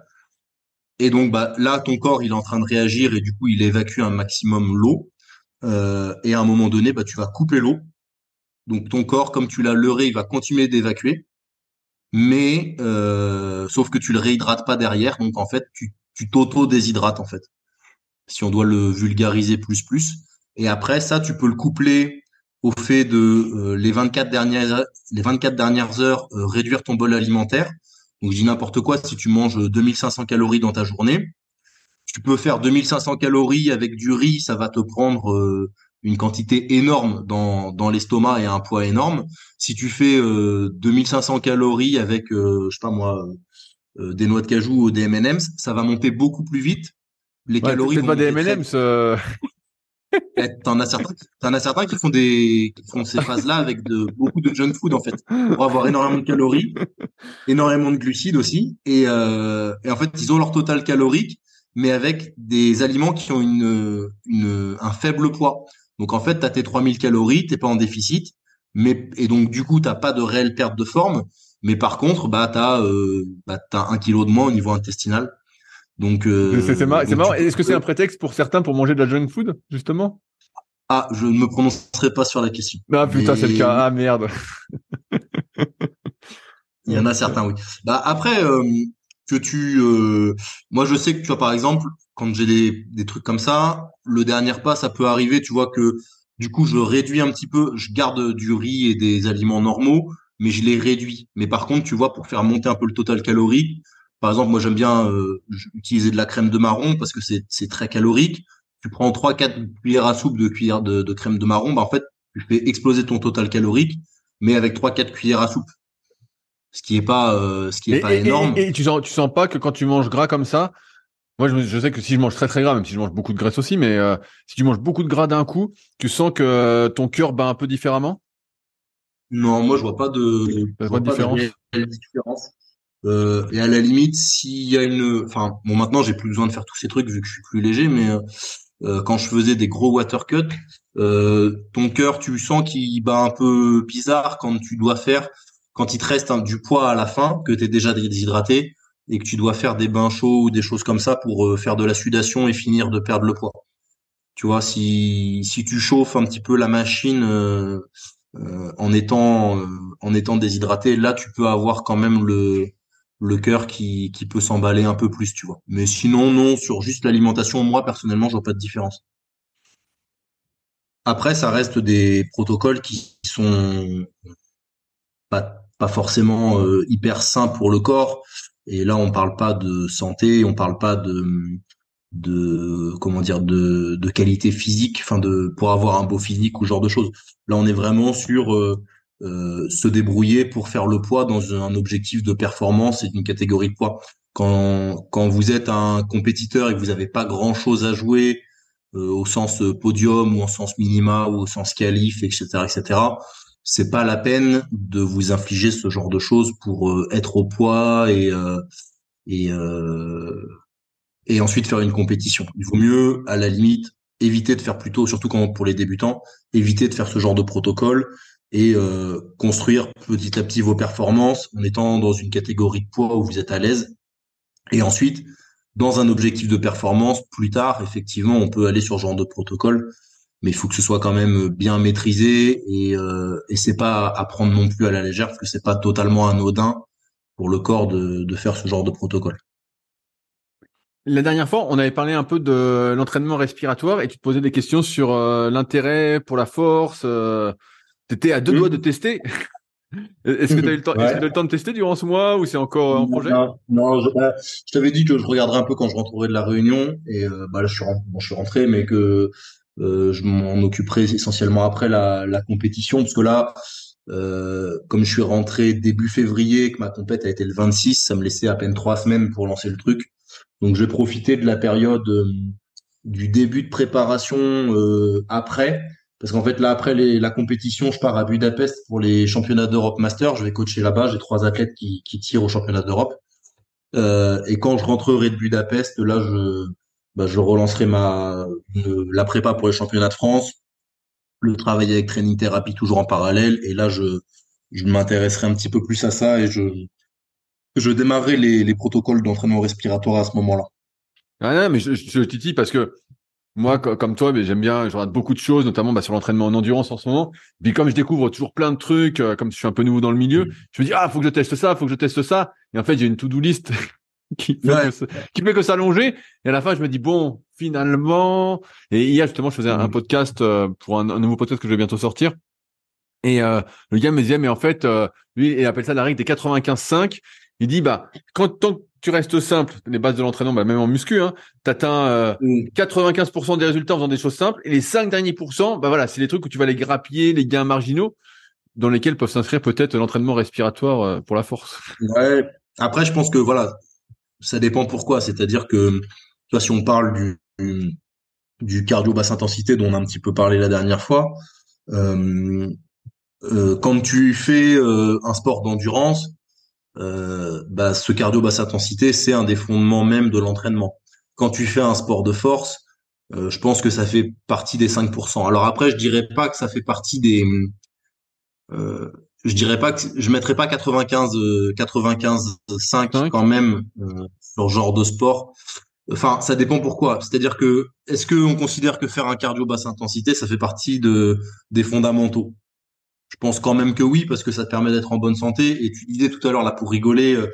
Et donc bah, là, ton corps, il est en train de réagir et du coup, il évacue un maximum l'eau. Euh, et à un moment donné, bah, tu vas couper l'eau. Donc ton corps, comme tu l'as leurré, il va continuer d'évacuer mais euh, sauf que tu le réhydrates pas derrière, donc en fait tu t'auto-déshydrates en fait. Si on doit le vulgariser plus plus. Et après ça, tu peux le coupler au fait de euh, les 24 dernières les 24 dernières heures euh, réduire ton bol alimentaire. Donc je dis n'importe quoi, si tu manges 2500 calories dans ta journée, tu peux faire 2500 calories avec du riz, ça va te prendre une quantité énorme dans, dans l'estomac et un poids énorme. Si tu fais euh, 2500 calories avec, euh, je sais pas moi, euh, des noix de cajou ou des M&M's, ça va monter beaucoup plus vite. Les calories. pas des M&M's. Euh... [laughs] Eh, t'en as certains, t'en as certains qui font des, qui font ces phases-là avec de beaucoup de junk food en fait, pour avoir énormément de calories, énormément de glucides aussi, et, euh, et en fait ils ont leur total calorique, mais avec des aliments qui ont une, une un faible poids. Donc en fait, tu as tes 3000 calories, t'es pas en déficit, mais et donc du coup, t'as pas de réelle perte de forme, mais par contre, bah t'as euh, bah, as un kilo de moins au niveau intestinal. Donc euh, c'est marrant. Est-ce que c'est un prétexte pour certains pour manger de la junk food justement? Ah, je ne me prononcerai pas sur la question. Ah putain, c'est le cas. Ah merde. [laughs] Il y en a certains, oui. Bah après euh, que tu, euh, moi je sais que tu vois par exemple quand j'ai des, des trucs comme ça, le dernier pas, ça peut arriver, tu vois que du coup, je réduis un petit peu, je garde du riz et des aliments normaux, mais je les réduis. Mais par contre, tu vois, pour faire monter un peu le total calorique, Par exemple, moi j'aime bien utiliser de la crème de marron parce que c'est très calorique. Tu prends 3-4 cuillères à soupe de cuillère de, de crème de marron, bah en fait tu fais exploser ton total calorique, mais avec 3-4 cuillères à soupe ce qui est pas ce qui est pas énorme. Et, tu sens tu sens pas que quand tu manges gras comme ça, moi, je, sais que si je mange très très gras, même si je mange beaucoup de graisse aussi, mais euh, si tu manges beaucoup de gras d'un coup, tu sens que euh, ton cœur bat un peu différemment? Non, moi je vois pas de, vois différence? différence. Euh, et à la limite, s'il y a une, enfin, bon, maintenant j'ai plus besoin de faire tous ces trucs vu que je suis plus léger, mais euh, quand je faisais des gros water cuts, ton cœur, tu sens qu'il bat un peu bizarre quand tu dois faire, quand il te reste du poids à la fin, que tu es déjà déshydraté et que tu dois faire des bains chauds ou des choses comme ça pour euh, faire de la sudation et finir de perdre le poids. Tu vois, si, si tu chauffes un petit peu la machine euh, euh, en étant en étant déshydraté, là tu peux avoir quand même le le cœur qui, qui peut s'emballer un peu plus, tu vois. Mais sinon, non, sur juste l'alimentation, moi personnellement, je vois pas de différence. Après, ça reste des protocoles qui sont pas, pas forcément hyper sains pour le corps. Et là, on parle pas de santé, on parle pas de comment dire de, qualité physique, enfin de pour avoir un beau physique ou genre de choses. Là, on est vraiment sur euh, euh, se débrouiller pour faire le poids dans un objectif de performance et d'une catégorie de poids. Quand quand vous êtes un compétiteur et que vous n'avez pas grand chose à jouer euh, au sens podium ou au sens minima ou au sens qualif, etc., etc c'est pas la peine de vous infliger ce genre de choses pour euh, être au poids et euh, et euh, et ensuite faire une compétition. Il vaut mieux, à la limite, éviter de faire plutôt, surtout quand pour les débutants, éviter de faire ce genre de protocole et construire petit à petit vos performances en étant dans une catégorie de poids où vous êtes à l'aise. Et ensuite, dans un objectif de performance, plus tard, effectivement, on peut aller sur ce genre de protocole mais il faut que ce soit quand même bien maîtrisé et, euh, et c'est pas à prendre non plus à la légère parce que c'est pas totalement anodin pour le corps de, de faire ce genre de protocole. La dernière fois, on avait parlé un peu de l'entraînement respiratoire et tu te posais des questions sur euh, l'intérêt pour la force. Euh, tu étais à deux doigts de tester. [laughs] Est-ce que tu as eu le temps, le temps de tester durant ce mois ou c'est encore en projet? Non, je, bah, je t'avais dit que je regarderais un peu quand je rentrerai de la réunion et euh, bah là je suis, bon, je suis rentré, mais que euh, je m'en occuperai essentiellement après la, la, compétition, parce que là, euh, comme je suis rentré début février, que ma compète a été le 26, ça me laissait à peine trois semaines pour lancer le truc. Donc je vais profiter de la période euh, du début de préparation euh, après, parce qu'en fait là après les, la compétition, je pars à Budapest pour les championnats d'Europe Master. Je vais coacher là-bas. J'ai trois athlètes qui, qui tirent aux championnats d'Europe. Euh, et quand je rentrerai de Budapest, là je bah, je relancerai ma la prépa pour les championnats de France, le travail avec training thérapie toujours en parallèle. Et là, je, je m'intéresserai un petit peu plus à ça et je, je démarrerai les, les protocoles d'entraînement respiratoire à ce moment-là. Ah non, mais je, je, titille parce que moi, comme toi, mais j'aime bien, je regarde beaucoup de choses, notamment bah, sur l'entraînement en endurance en ce moment. Puis comme je découvre toujours plein de trucs, euh, comme je suis un peu nouveau dans le milieu, mmh. je me dis ah faut que je teste ça, faut que je teste ça. Et en fait, j'ai une to-do list [laughs] qui fait, fait que s'allonger. Et à la fin, je me dis bon, finalement. Et hier justement, je faisais un, mm. podcast euh, pour un, nouveau podcast que je vais bientôt sortir. Et euh, le gars me disait mais en fait, euh, lui, il appelle ça la règle des 95-5. Il dit bah quand tant que tu restes simple, les bases de l'entraînement, bah, même en muscu, hein, atteins 95% mm. des résultats en faisant des choses simples. Et les 5 derniers pourcents, bah voilà, c'est les trucs où tu vas les grappiller, les gains marginaux, dans lesquels peuvent s'inscrire peut-être l'entraînement respiratoire pour la force. Ouais. Après, je pense que voilà, ça dépend pourquoi. C'est-à-dire que, toi, si on parle du, du cardio basse intensité dont on a un petit peu parlé la dernière fois, euh, euh, quand tu fais euh, un sport d'endurance, bah, ce cardio basse intensité, c'est un des fondements même de l'entraînement. Quand tu fais un sport de force, je pense que ça fait partie des 5%. Alors après, je dirais pas que ça fait partie des je dirais pas que je mettrais pas 95 95 5 quand même euh, sur genre de sport. Enfin, ça dépend pourquoi. C'est-à-dire que est-ce que on considère que faire un cardio basse intensité, ça fait partie de des fondamentaux? Je pense quand même que oui parce que ça te permet d'être en bonne santé et tu disais tout à l'heure là pour rigoler euh,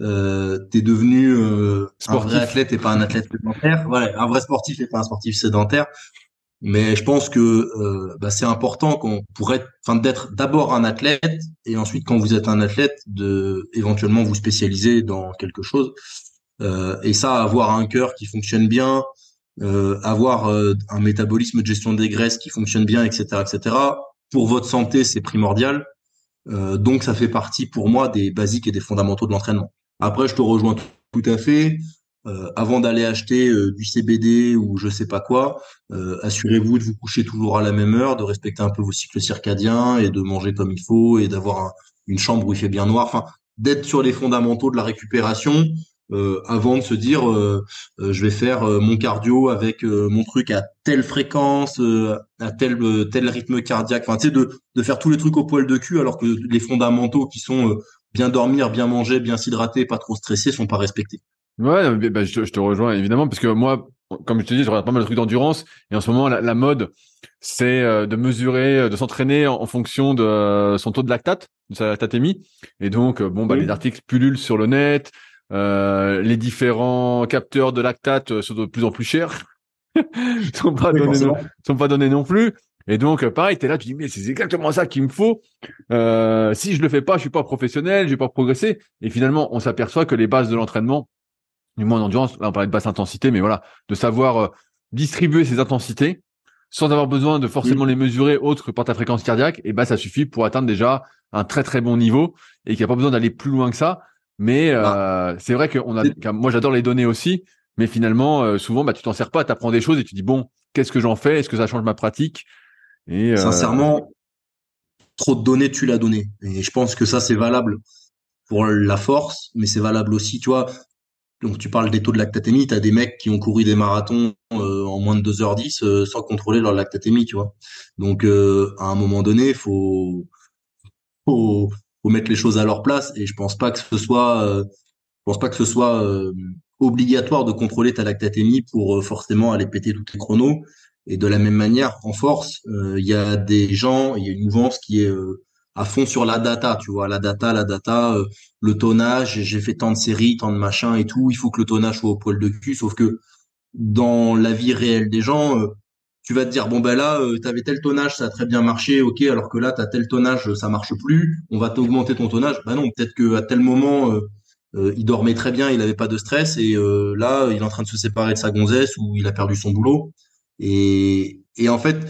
euh t'es devenu euh, un vrai athlète et pas un athlète sédentaire. Voilà, un vrai sportif et pas un sportif sédentaire. Mais je pense que euh, bah, c'est important qu'on pourrait, enfin, d'être d'abord un athlète et ensuite, quand vous êtes un athlète, de éventuellement vous spécialiser dans quelque chose. Euh, et ça, avoir un cœur qui fonctionne bien, euh, avoir euh, un métabolisme de gestion des graisses qui fonctionne bien, etc., etc. Pour votre santé, c'est primordial. Euh, donc, ça fait partie pour moi des basiques et des fondamentaux de l'entraînement. Après, je te rejoins tout à fait. Euh, avant d'aller acheter euh, du CBD ou je sais pas quoi, euh, assurez-vous de vous coucher toujours à la même heure, de respecter un peu vos cycles circadiens et de manger comme il faut et d'avoir une chambre où il fait bien noir. Enfin, d'être sur les fondamentaux de la récupération avant de se dire je vais faire mon cardio avec mon truc à telle fréquence, à tel tel rythme cardiaque. Enfin, tu sais, de, de faire tous les trucs au poil de cul alors que les fondamentaux qui sont bien dormir, bien manger, bien s'hydrater, pas trop stresser sont pas respectés. Ouais, bah, je, te, rejoins évidemment parce que moi, comme je te dis, je regarde pas mal de trucs d'endurance et en ce moment, la, mode, c'est euh, de mesurer, euh, de s'entraîner en, fonction de euh, son taux de lactate, de sa lactatémie. Et donc, bon, bah, les articles pullulent sur le net, euh, les différents capteurs de lactate sont de plus en plus chers, [laughs] sont pas donnés, non, sont pas donnés non plus. Et donc, pareil, t'es là, tu dis, mais c'est exactement ça qu'il me faut. Euh, si je le fais pas, je suis pas professionnel, je vais pas progresser. Et finalement, on s'aperçoit que les bases de l'entraînement, du moins en endurance, là on parlait de basse intensité, mais voilà, de savoir euh, distribuer ces intensités sans avoir besoin de forcément les mesurer autre que par ta fréquence cardiaque, et ben ça suffit pour atteindre déjà un très très bon niveau et qu'il n'y a pas besoin d'aller plus loin que ça. Mais euh, bah. c'est vrai que moi j'adore les données aussi, mais finalement euh, souvent bah tu t'en sers pas, tu apprends des choses et tu dis bon qu'est-ce que j'en fais, est-ce que ça change ma pratique? Et sincèrement, trop de données tu l'as donné. Et je pense que ça c'est valable pour la force, mais c'est valable aussi, tu vois, donc tu parles des taux de lactatémie, tu as des mecs qui ont couru des marathons euh, en moins de 2h10 euh, sans contrôler leur lactatémie, tu vois. Donc euh, à un moment donné, faut, faut faut mettre les choses à leur place et je pense pas que ce soit je pense pas que ce soit obligatoire de contrôler ta lactatémie pour forcément aller péter tous tes chronos et de la même manière en force, il y a des gens, il y a une mouvance qui est à fond sur la data, tu vois, la data, la data, euh, le tonnage, j'ai fait tant de séries, tant de machins et tout, il faut que le tonnage soit au poil de cul, sauf que dans la vie réelle des gens, euh, tu vas te dire bon ben là, euh, tu avais tel tonnage, ça a très bien marché, ok, alors que là, tu as tel tonnage, ça marche plus, on va t'augmenter ton tonnage. Bah non, peut-être que à tel moment, il dormait très bien, il avait pas de stress, et là, il est en train de se séparer de sa gonzesse ou il a perdu son boulot. Et, et en fait,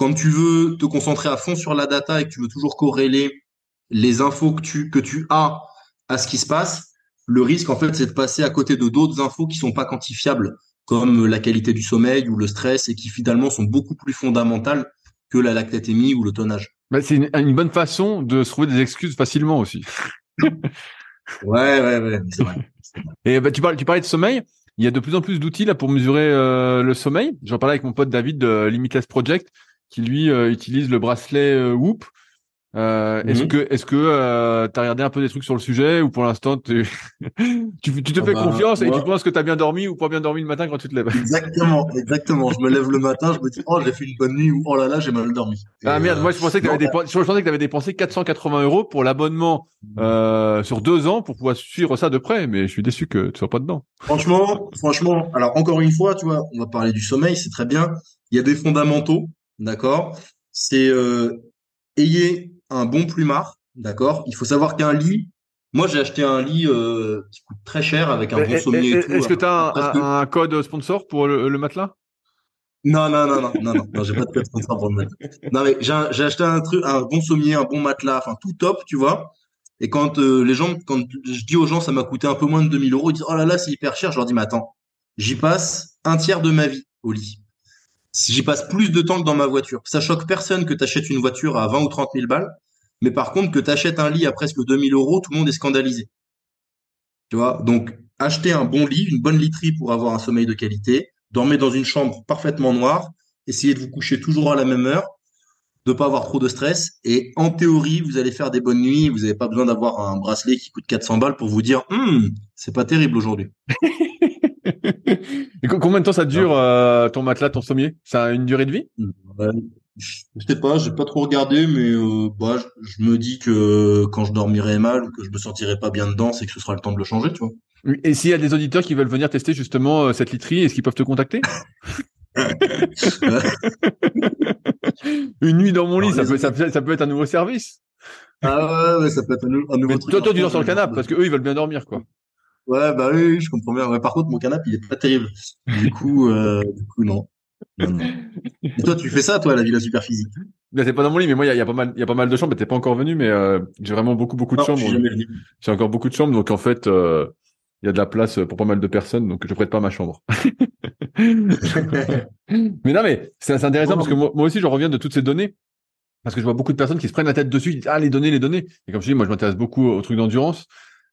quand tu veux te concentrer à fond sur la data et que tu veux toujours corréler les infos que tu, que tu as à ce qui se passe, le risque, en fait, c'est de passer à côté de d'autres infos qui sont pas quantifiables, comme la qualité du sommeil ou le stress et qui finalement sont beaucoup plus fondamentales que la lactatémie ou le tonnage. Bah, c'est une, bonne façon de se trouver des excuses facilement aussi. [laughs] ouais, ouais, ouais, c'est vrai. Et bah, tu, parlais, tu parlais de sommeil. Il y a de plus en plus d'outils là pour mesurer euh, le sommeil. J'en parlais avec mon pote David de Limitless Project qui lui euh, utilise le bracelet euh, Whoop. Euh, Est-ce mhm. que est-ce que euh, tu as regardé un peu des trucs sur le sujet ou pour l'instant [laughs] tu, tu te fais ah bah, confiance et tu penses que tu as bien dormi ou pas bien dormi le matin quand tu te lèves? Exactement, exactement. Je me lève le matin, je me dis oh j'ai fait une bonne nuit ou oh là là j'ai mal dormi. ah merde, moi je pensais que tu avais, dépensé, je pensais que avais dépensé 480 euros pour l'abonnement euh, sur deux ans pour pouvoir suivre ça de près, mais je suis déçu que tu sois pas dedans. Franchement, franchement, alors encore une fois, tu vois, on va parler du sommeil, c'est très bien. Il y a des fondamentaux D'accord? C'est euh, ayez un bon plumard. D'accord? Il faut savoir qu'un lit, moi j'ai acheté un lit euh, qui coûte très cher avec un bon sommier. Est-ce que tu as un, code sponsor pour le, matelas? Non, non, non, non, non, non, non j'ai pas de code sponsor pour le matelas. Non, mais j'ai acheté un truc, un bon sommier, un bon matelas, enfin tout top, tu vois. Et quand euh, les gens, quand je dis aux gens ça m'a coûté un peu moins de 2000 euros, ils disent oh là là c'est hyper cher. Je leur dis mais attends, j'y passe un tiers de ma vie au lit j'y passe plus de temps que dans ma voiture. Ça choque personne que tu une voiture à 20 ou 30 000 balles, mais par contre que tu achètes un lit à presque 2000 euros, tout le monde est scandalisé. Tu vois? Donc, achetez un bon lit, une bonne literie pour avoir un sommeil de qualité, dormez dans une chambre parfaitement noire, essayez de vous coucher toujours à la même heure, de pas avoir trop de stress, et en théorie, vous allez faire des bonnes nuits, vous n'avez pas besoin d'avoir un bracelet qui coûte 400 balles pour vous dire, hum, c'est pas terrible aujourd'hui. [laughs] [laughs] Et combien de temps ça dure euh, ton matelas, ton sommier? Ça a une durée de vie? Je sais pas, j'ai pas trop regardé, mais euh, bah, je, me dis que quand je dormirai mal ou que je me sentirai pas bien dedans, c'est que ce sera le temps de le changer, tu vois. Et s'il y a des auditeurs qui veulent venir tester justement euh, cette literie, est-ce qu'ils peuvent te contacter? [laughs] Une nuit dans mon lit, ça peut, ça, peut, être un nouveau service. Ah ouais, ça peut être un, nouveau truc. Toi, toi, tu dors sur le canapé parce que eux, ils veulent bien dormir, quoi. Ouais, bah oui, je comprends bien. par contre, mon canapé, il est pas terrible. Du coup, euh, du coup, non. Et toi, tu fais ça, toi, la villa super physique ben, C'est pas dans mon lit, mais moi, il y, a, pas mal, il y a pas mal de chambres. T'es pas encore venu, mais euh, j'ai vraiment beaucoup, beaucoup de chambres. J'ai encore beaucoup de chambres, donc en fait, euh, il y a de la place pour pas mal de personnes, donc je prête pas ma chambre. [laughs] mais non, mais c'est intéressant parce que moi, moi, aussi, je reviens de toutes ces données. Parce que je vois beaucoup de personnes qui se prennent la tête dessus, disent, ah, les données, les données. Et comme je dis, moi, je m'intéresse beaucoup aux trucs d'endurance.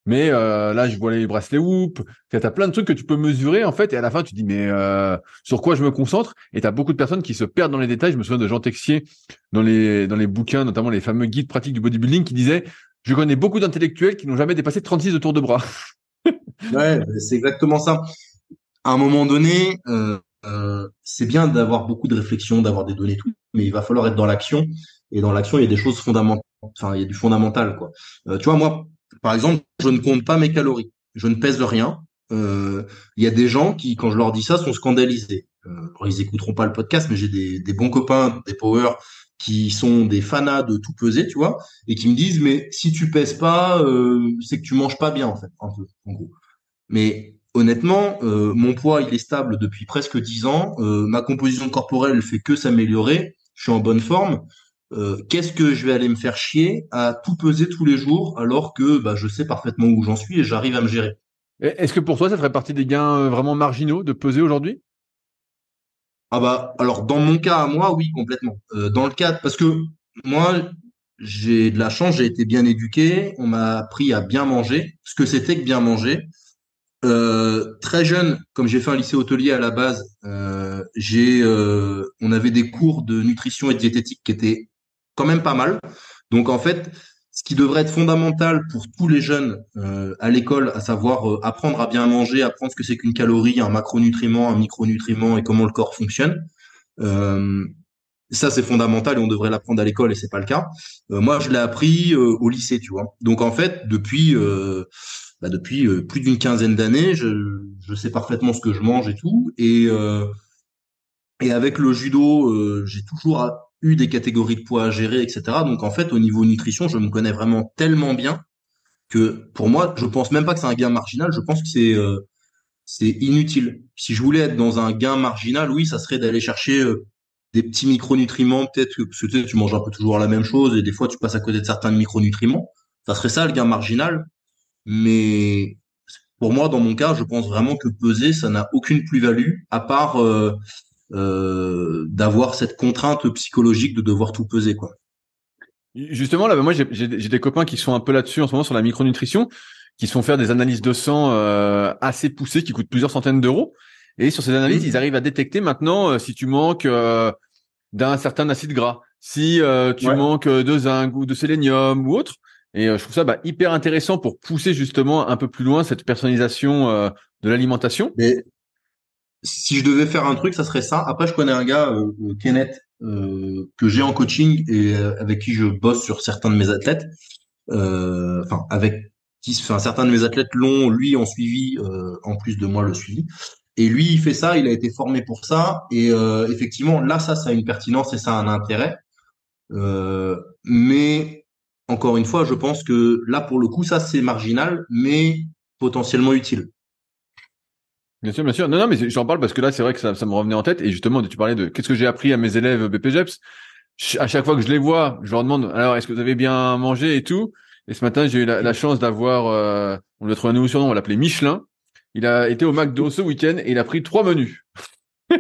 Mais euh, là, je vois les bracelets Whoop. Tu as plein de trucs que tu peux mesurer en fait, et à la fin, tu dis mais euh, sur quoi je me concentre? Et tu as beaucoup de personnes qui se perdent dans les détails. Je me souviens de Jean Texier dans les dans les bouquins, notamment les fameux guides pratiques du bodybuilding, qui disait je connais beaucoup d'intellectuels qui n'ont jamais dépassé 36 de tours de bras. [laughs] ouais, c'est exactement ça. À un moment donné, euh, euh, c'est bien d'avoir beaucoup de réflexion, d'avoir des données tout, mais il va falloir être dans l'action. Et dans l'action, il y a des choses fondamentales. Enfin, il y a du fondamental, quoi. Euh, tu vois, moi, par exemple, je ne compte pas mes calories. Je ne pèse rien. Euh, il y a des gens qui, quand je leur dis ça, sont scandalisés. Euh, ils écouteront pas le podcast, mais j'ai des, bons copains, des power qui sont des fanas de tout peser, tu vois, et qui me disent mais si tu pèses pas, euh, c'est que tu manges pas bien en fait, en gros. Mais honnêtement, mon poids il est stable depuis presque dix ans, ma composition corporelle fait que s'améliorer, je suis en bonne forme. Euh, qu'est-ce que je vais aller me faire chier à tout peser tous les jours alors que bah, je sais parfaitement où j'en suis et j'arrive à me gérer? Est-ce que pour toi, ça ferait partie des gains euh, vraiment marginaux de peser aujourd'hui? Ah bah alors dans mon cas à moi, oui complètement. Euh, dans le cadre parce que moi j'ai de la chance, j'ai été bien éduqué, on m'a appris à bien manger, ce que c'était que bien manger. très jeune, comme j'ai fait un lycée hôtelier à la base, j'ai, on avait des cours de nutrition et de diététique qui étaient quand même pas mal. Donc en fait, ce qui devrait être fondamental pour tous les jeunes euh, à l'école, à savoir euh, apprendre à bien manger, apprendre ce que c'est qu'une calorie, un macronutriment, un micronutriment et comment le corps fonctionne. Euh, ça c'est fondamental et on devrait l'apprendre à l'école et c'est pas le cas. moi je l'ai appris au lycée, tu vois. Donc en fait depuis bah, depuis plus d'une quinzaine d'années, je, je sais parfaitement ce que je mange et tout et et avec le judo, j'ai toujours eu des catégories de poids à gérer, etc. Donc en fait, au niveau nutrition, je me connais vraiment tellement bien que pour moi, je pense même pas que c'est un gain marginal. Je pense que c'est euh, c'est inutile. Si je voulais être dans un gain marginal, oui, ça serait d'aller chercher euh, des petits micronutriments, peut-être que parce que tu, tu manges un peu toujours la même chose et des fois tu passes à côté de certains micronutriments. Ça serait ça le gain marginal. Mais pour moi, dans mon cas, je pense vraiment que peser, ça n'a aucune plus-value à part euh, d'avoir cette contrainte psychologique de devoir tout peser quoi. Justement là, moi j'ai des copains qui sont un peu là-dessus en ce moment sur la micronutrition, qui sont faire des analyses de sang euh, assez poussées qui coûtent plusieurs centaines d'euros. Et sur ces analyses, mmh. ils arrivent à détecter maintenant euh, si tu manques d'un certain acide gras, si tu manques de zinc ou de sélénium ou autre. Et je trouve ça bah, hyper intéressant pour pousser justement un peu plus loin cette personnalisation de l'alimentation. Mais si je devais faire un truc, ça serait ça. Après, je connais un gars, euh, euh, Kenneth, euh, que j'ai en coaching et avec qui je bosse sur certains de mes athlètes. Enfin, avec qui, enfin, certains de mes athlètes l'ont, lui, en suivi, en plus de moi, le suivi. Et lui, il fait ça, il a été formé pour ça. Et effectivement, là, ça, ça a une pertinence et ça a un intérêt. mais encore une fois, je pense que là, pour le coup, ça, c'est marginal, mais potentiellement utile. Bien sûr, bien sûr. Non, non, mais j'en parle parce que là, c'est vrai que ça, ça, me revenait en tête. Et justement, tu parlais de qu'est-ce que j'ai appris à mes élèves BPGEPS. À chaque fois que je les vois, je leur demande alors est-ce que vous avez bien mangé et tout? Et ce matin, j'ai eu la, chance d'avoir, euh, on lui a trouvé un nouveau surnom, on l'appelait Michelin. Il a été au McDo ce week-end et il a pris trois menus. Ah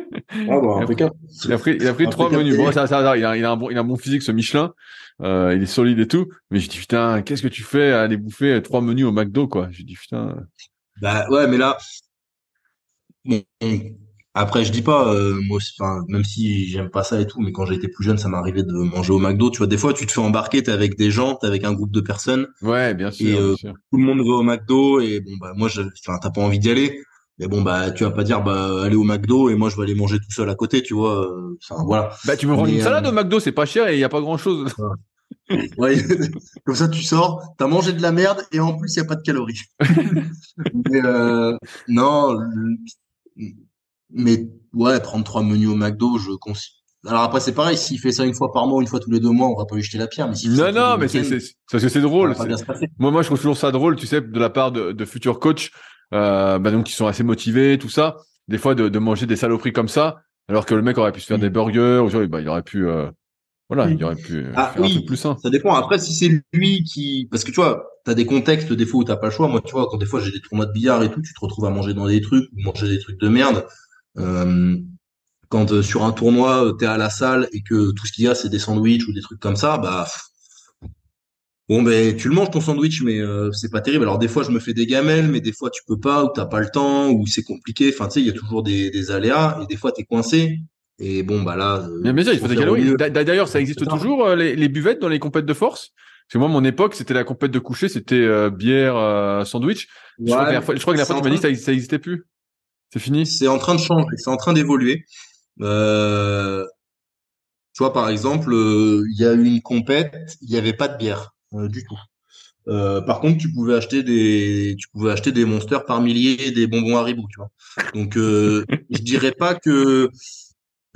bon, il, a il a pris, il a pris trois menus. Bon, ça, ça, il a, il a un bon, il a un bon physique ce Michelin. Euh, il est solide et tout. Mais je dis putain, qu'est-ce que tu fais à aller bouffer trois menus au McDo quoi? Je dis putain. Bah ouais, mais là, après, je dis pas, euh, moi, enfin, même si j'aime pas ça et tout, mais quand j'étais plus jeune, ça m'arrivait de manger au McDo. Tu vois, des fois, tu te fais embarquer, t'es avec des gens, t'es avec un groupe de personnes. Ouais, bien sûr. Et euh, tout le monde va au McDo et bon, bah, moi, enfin, t'as pas envie d'y aller. Mais bon, bah, tu vas pas dire, bah, aller au McDo et moi, je vais aller manger tout seul à côté, tu vois. Euh, enfin, voilà. Bah, tu me rends une salade au McDo, c'est pas cher et il y a pas grand chose. [laughs] ouais, [laughs] comme ça tu sors, t'as mangé de la merde et en plus il y a pas de calories. [laughs] mais euh, non, mais ouais, prendre trois menus au McDo, je considère. Alors après, c'est pareil, s'il fait ça une fois par mois, une fois tous les deux mois, on va pas lui jeter la pierre. Mais non, non, mais c'est, parce que c'est drôle. Moi, moi, je trouve toujours ça drôle, tu sais, de la part de, de futurs coachs, euh, bah, donc, qui sont assez motivés, tout ça. Des fois, de, de manger des saloperies comme ça, alors que le mec aurait pu se faire des burgers, ou bah, il aurait pu, euh, voilà, il aurait pu ah, faire un truc plus sain. Ça dépend. Après, si c'est lui qui, parce que tu vois, t'as des contextes des fois où t'as pas le choix. Moi, tu vois, quand des fois j'ai des tournois de billard et tout, tu te retrouves à manger dans des trucs, ou manger des trucs de merde. Euh, quand euh, sur un tournoi, euh, t'es à la salle et que tout ce qu'il y a, c'est des sandwichs ou des trucs comme ça, bah bon ben tu le manges ton sandwich, mais c'est pas terrible. Alors des fois, je me fais des gamelles, mais des fois tu peux pas, ou t'as pas le temps, ou c'est compliqué. Enfin, tu sais, il y a toujours des, des aléas et des fois t'es coincé. Et bon, bah là. Euh, mais, ça, il faut des calories. D'ailleurs, ça existe toujours, euh, les, les, buvettes dans les compètes de force? Parce que moi, mon époque, c'était la compète de coucher, c'était euh, bière, sandwich. je, crois que la, je crois que la fois, tu m'as dit ça, ça existait plus. C'est fini? C'est en train de changer, c'est en train d'évoluer. Euh, tu vois, par exemple, il y a eu une compète, il n'y avait pas de bière du tout. Euh, par contre, tu pouvais acheter des, tu pouvais acheter des monsters par milliers, des bonbons Haribo, tu vois. Donc, euh, je dirais pas que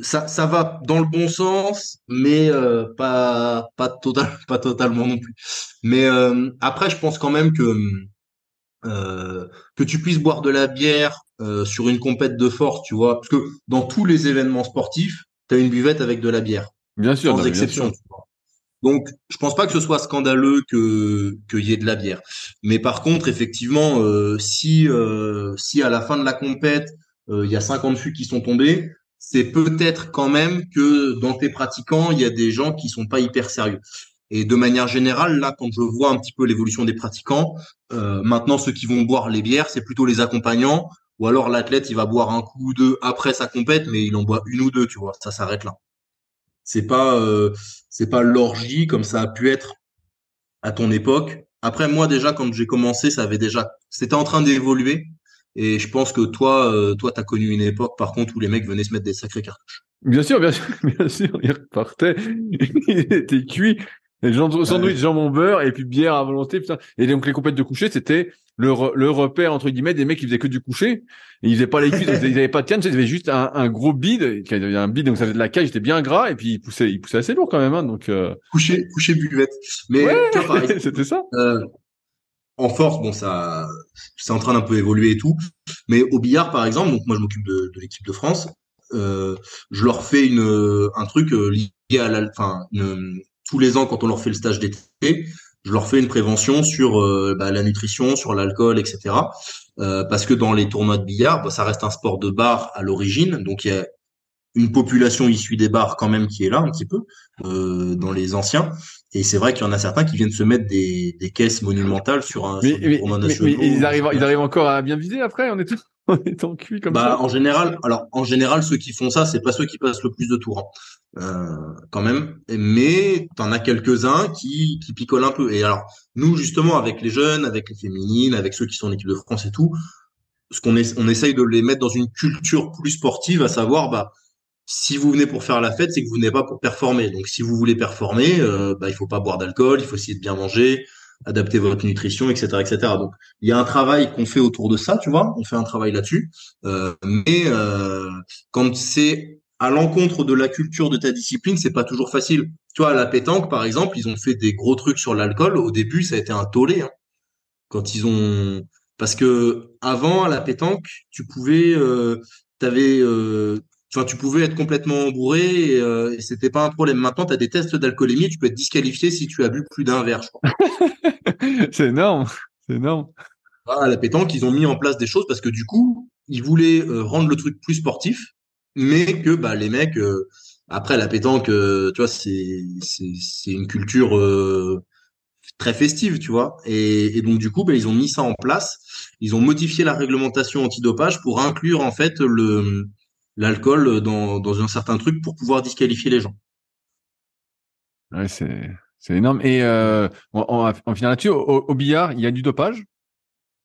ça, ça va dans le bon sens, mais euh, pas pas total, [laughs] pas totalement non plus. Mais euh, après, je pense quand même que euh, que tu puisses boire de la bière sur une compète de force, tu vois, parce que dans tous les événements sportifs, tu as une buvette avec de la bière, bien sûr, sans exception. Donc, je pense pas que ce soit scandaleux que qu'il y ait de la bière. Mais par contre, effectivement, si si à la fin de la compète il y a 50 fûts qui sont tombés, c'est peut-être quand même que dans tes pratiquants, il y a des gens qui sont pas hyper sérieux. Et de manière générale, là, quand je vois un petit peu l'évolution des pratiquants, euh, maintenant ceux qui vont boire les bières, c'est plutôt les accompagnants, ou alors l'athlète, il va boire un coup ou deux après sa compète, mais il en boit une ou deux, tu vois, ça s'arrête là. C'est pas, euh, c'est pas l'orgie comme ça a pu être à ton époque. Après, moi déjà, quand j'ai commencé, ça avait déjà, c'était en train d'évoluer. Et je pense que toi, euh, toi, t'as connu une époque, par contre, où les mecs venaient se mettre des sacrés cartouches. Bien sûr, bien sûr, [laughs] bien sûr, ils repartaient, ils étaient cuits. Les sandwich, jambon beurre et puis bière à volonté, putain. Et donc les compètes de coucher, c'était le, le repère entre guillemets des mecs qui faisaient que du coucher. Et ils faisaient pas les cuisses, ils avaient pas de canne, ils avaient juste un, un gros bide, il y avait un bide donc ça faisait de la cage, était bien gras et puis il poussait, il poussait assez lourd quand même, hein, donc. Euh... Coucher, coucher buvette. Mais [laughs] c'était ça. Euh, en force, bon, ça, c'est en train d'un peu évoluer et tout. Mais au billard, par exemple, donc moi je m'occupe de, l'équipe de France. Euh, je leur fais une, un truc euh, lié à la, enfin, tous les ans quand on leur fait le stage d'été, je leur fais une prévention sur euh, bah, la nutrition, sur l'alcool, etc. Parce que dans les tournois de billard, bah, ça reste un sport de bar à l'origine, donc il y a une population issue des bars quand même qui est là un petit peu dans les anciens. Et c'est vrai qu'il y en a certains qui viennent se mettre des, des caisses monumentales sur un mais, mais, mais, ils arrivent, ils arrivent encore à bien viser après [laughs] en étant, en étant cuit comme bah, ça. En général, alors en général, ceux qui font ça, c'est pas ceux qui passent le plus de tours, hein. euh, quand même. Mais t'en as quelques-uns qui, qui picolent un peu. Et alors, nous justement, avec les jeunes, avec les féminines, avec ceux qui sont en équipe de France et tout, ce qu'on est, on essaye de les mettre dans une culture plus sportive, à savoir, bah, si vous venez pour faire la fête, c'est que vous venez pas pour performer. Donc, si vous voulez performer, euh, bah, il faut pas boire d'alcool, il faut essayer de bien manger, adapter votre nutrition, etc., etc. Donc, il y a un travail qu'on fait autour de ça, tu vois. On fait un travail là-dessus. Euh, mais euh, quand c'est à l'encontre de la culture de ta discipline, c'est pas toujours facile. Tu vois, à la pétanque, par exemple, ils ont fait des gros trucs sur l'alcool. Au début, ça a été un tollé. Hein. Quand ils ont, parce que avant à la pétanque, tu pouvais, euh, t'avais, euh, Enfin, tu pouvais être complètement bourré et, euh, et c'était pas un problème. Maintenant, tu as des tests d'alcoolémie, tu peux être disqualifié si tu as bu plus d'un verre, je crois. [laughs] c'est énorme, c'est énorme. À la pétanque, ils ont mis en place des choses parce que du coup, ils voulaient euh, rendre le truc plus sportif, mais que bah les mecs euh, après la pétanque, euh, tu vois, c'est c'est une culture très festive, tu vois. Et, et donc du coup, bah, ils ont mis ça en place. Ils ont modifié la réglementation antidopage pour inclure en fait le l'alcool dans, dans un certain truc pour pouvoir disqualifier les gens. Ouais, c'est c'est énorme. Et euh, on, on, finit là-dessus. Au, billard, il y a du dopage?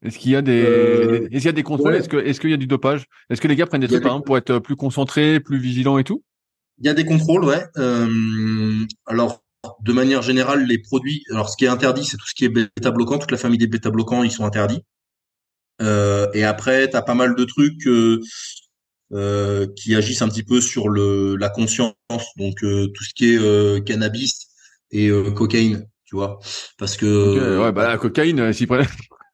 Est-ce qu'il y a des, euh, est-ce qu'il y a des contrôles? Est-ce que, est-ce qu'il y a du dopage? Est-ce que les gars prennent des trucs pour être plus concentrés, plus vigilants et tout? Il y a des contrôles, ouais. Euh, alors, de manière générale, les produits. Alors, ce qui est interdit, c'est tout ce qui est bêta bloquant. Toute la famille des bêta bloquants, ils sont interdits. Euh, et après, tu as pas mal de trucs euh, qui agissent un petit peu sur le la conscience, donc euh, tout ce qui est euh, cannabis et cocaïne, tu vois, parce que ouais, bah la cocaïne, s'ils prennent,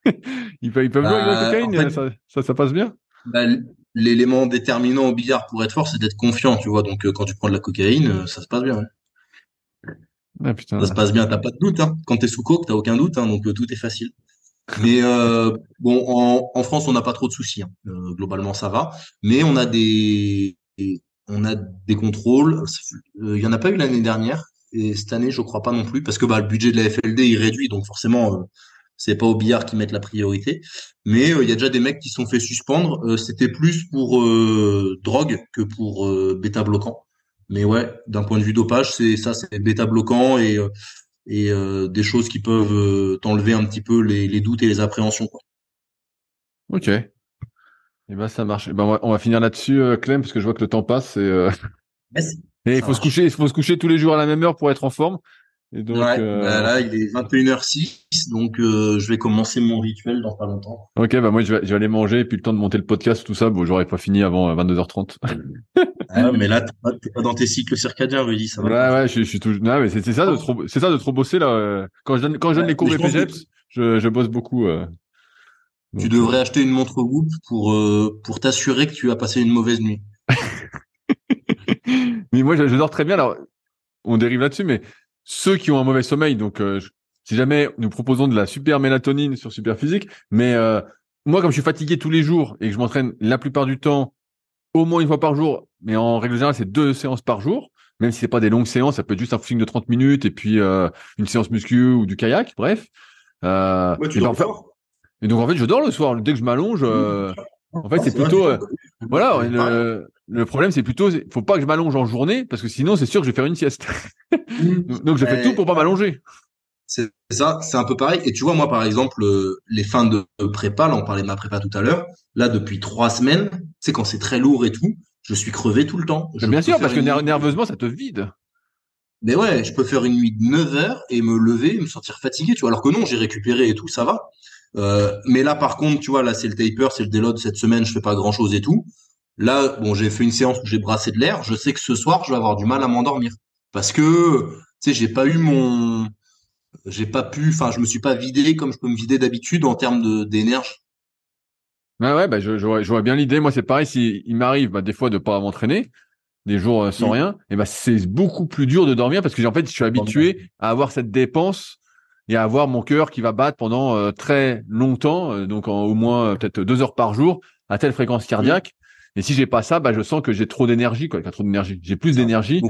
[laughs] ils peuvent, ils peuvent jouer avec la bah, cocaïne, ça, ça, ça passe bien. Bah, l'élément déterminant au billard pour être fort, c'est d'être confiant, tu vois. Donc quand tu prends de la cocaïne, ça se passe bien. Ah, putain. Ça se passe bien, t'as pas de doute. Hein. Quand t'es sous coke, t'as aucun doute, hein, donc tout est facile. Mais euh, bon, en, en, France, on n'a pas trop de soucis. Hein. Euh, globalement, ça va. Mais on a des, on a des contrôles. Euh, il y en a pas eu l'année dernière et cette année, je crois pas non plus, parce que bah, le budget de la FLD il réduit, donc forcément, euh, c'est pas au billard qui mettent la priorité. Mais il y a déjà des mecs qui sont fait suspendre. C'était plus pour drogue que pour bêta bloquant. Mais ouais, d'un point de vue dopage, c'est ça, c'est bêta bloquant et et euh, des choses qui peuvent euh, t'enlever un petit peu les, les, doutes et les appréhensions. Quoi. Ok. Et eh ben ça marche. Eh ben, on, va, finir là-dessus, euh, Clem, parce que je vois que le temps passe. Et, euh... [laughs] et il faut se coucher, il faut se coucher tous les jours à la même heure pour être en forme. Et donc, ouais, bah là, il est 21h06, donc je vais commencer mon rituel dans pas longtemps. Ok, bah moi je vais, je vais aller manger et puis le temps de monter le podcast, tout ça, bon, j'aurais pas fini avant 22h30. Ah, [laughs] mais là, t'es pas, pas, dans tes cycles circadiens, Rudy, ça va. Ouais, ouais, je, je suis toujours, non, mais c'est ça de trop, c'est ça de trop bosser, là. Quand je donne, quand je donne les cours BPGEPS, je, je bosse beaucoup, euh. Tu devrais euh. acheter une montre Whoop pour, euh, pour t'assurer que tu as passé une mauvaise nuit. [laughs] mais moi, je, dors très bien. Alors, on dérive là-dessus, mais ceux qui ont un mauvais sommeil, donc, si jamais nous proposons de la super mélatonine sur super physique, mais moi, comme je suis fatigué tous les jours et que je m'entraîne la plupart du temps au moins une fois par jour, mais en règle générale, c'est deux séances par jour. Même si c'est pas des longues séances, ça peut être juste un footing de 30 minutes et puis euh, une séance muscu ou du kayak, bref. Euh, tu et, en fait, et donc en fait, je dors le soir. Dès que je m'allonge, euh, en fait, c'est plutôt euh, voilà. Le, le problème, c'est plutôt, faut pas que je m'allonge en journée parce que sinon, c'est sûr que je vais faire une sieste. [laughs] donc je fais tout pour pas m'allonger. C'est ça, c'est un peu pareil. Et tu vois, moi, par exemple, les fins de prépa, là, on parlait de ma prépa tout à l'heure. Là, depuis trois semaines, c'est quand c'est très lourd et tout, je suis crevé tout le temps. bien sûr, parce que nerveusement, ça te vide. Mais ouais, je peux faire une nuit de 9 heures et me lever, me sentir fatigué, tu vois. Alors que non, j'ai récupéré et tout, ça va. Euh, mais là, par contre, tu vois, là, c'est le taper, c'est le déload cette semaine, je fais pas grand chose et tout. Là, bon, j'ai fait une séance où j'ai brassé de l'air. Je sais que ce soir, je vais avoir du mal à m'endormir parce que, tu sais, j'ai pas eu mon, j'ai pas pu, enfin, je me suis pas vidé comme je peux me vider d'habitude en termes d'énergie. Ouais, ouais, bah, je, je, vois, je vois bien l'idée. Moi, c'est pareil. Si il m'arrive, bah, des fois, de pas m'entraîner, des jours euh, sans mm. rien, et bah, c'est beaucoup plus dur de dormir parce que, en fait, je suis habitué à avoir cette dépense et à avoir mon cœur qui va battre pendant euh, très longtemps, euh, donc en, au moins peut-être deux heures par jour, à telle fréquence cardiaque. Mm. Et si j'ai pas ça, bah, je sens que j'ai trop d'énergie, quoi. trop d'énergie. J'ai plus d'énergie,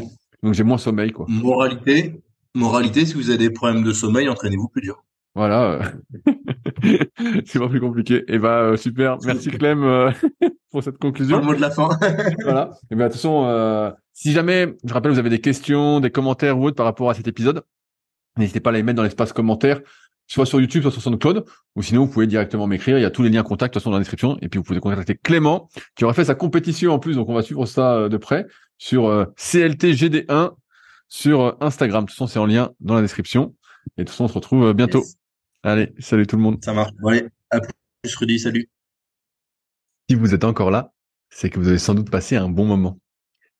donc j'ai moins sommeil, quoi. Moralité, Moralité, si vous avez des problèmes de sommeil, entraînez-vous plus dur. Voilà, [laughs] c'est pas plus compliqué. Et eh bah ben, super, merci Clem euh, [laughs] pour cette conclusion. Le mot de la fin. [laughs] voilà. Et eh ben de toute façon, euh, si jamais, je rappelle, vous avez des questions, des commentaires ou autres par rapport à cet épisode, n'hésitez pas à les mettre dans l'espace commentaire, soit sur YouTube, soit sur SoundCloud, ou sinon vous pouvez directement m'écrire. Il y a tous les liens contacts de toute façon dans la description, et puis vous pouvez contacter Clément qui aura fait sa compétition en plus, donc on va suivre ça de près sur CLTGD1 sur Instagram. De toute façon, c'est en lien dans la description. Et de toute façon, on se retrouve bientôt. Allez, salut tout le monde. Ça marche. allez, à plus Rudy, salut. Si vous êtes encore là, c'est que vous avez sans doute passé un bon moment.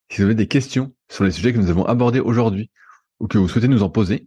Si vous avez des questions sur les sujets que nous avons abordés aujourd'hui ou que vous souhaitez nous en poser,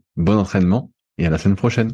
bon entraînement et à la semaine prochaine.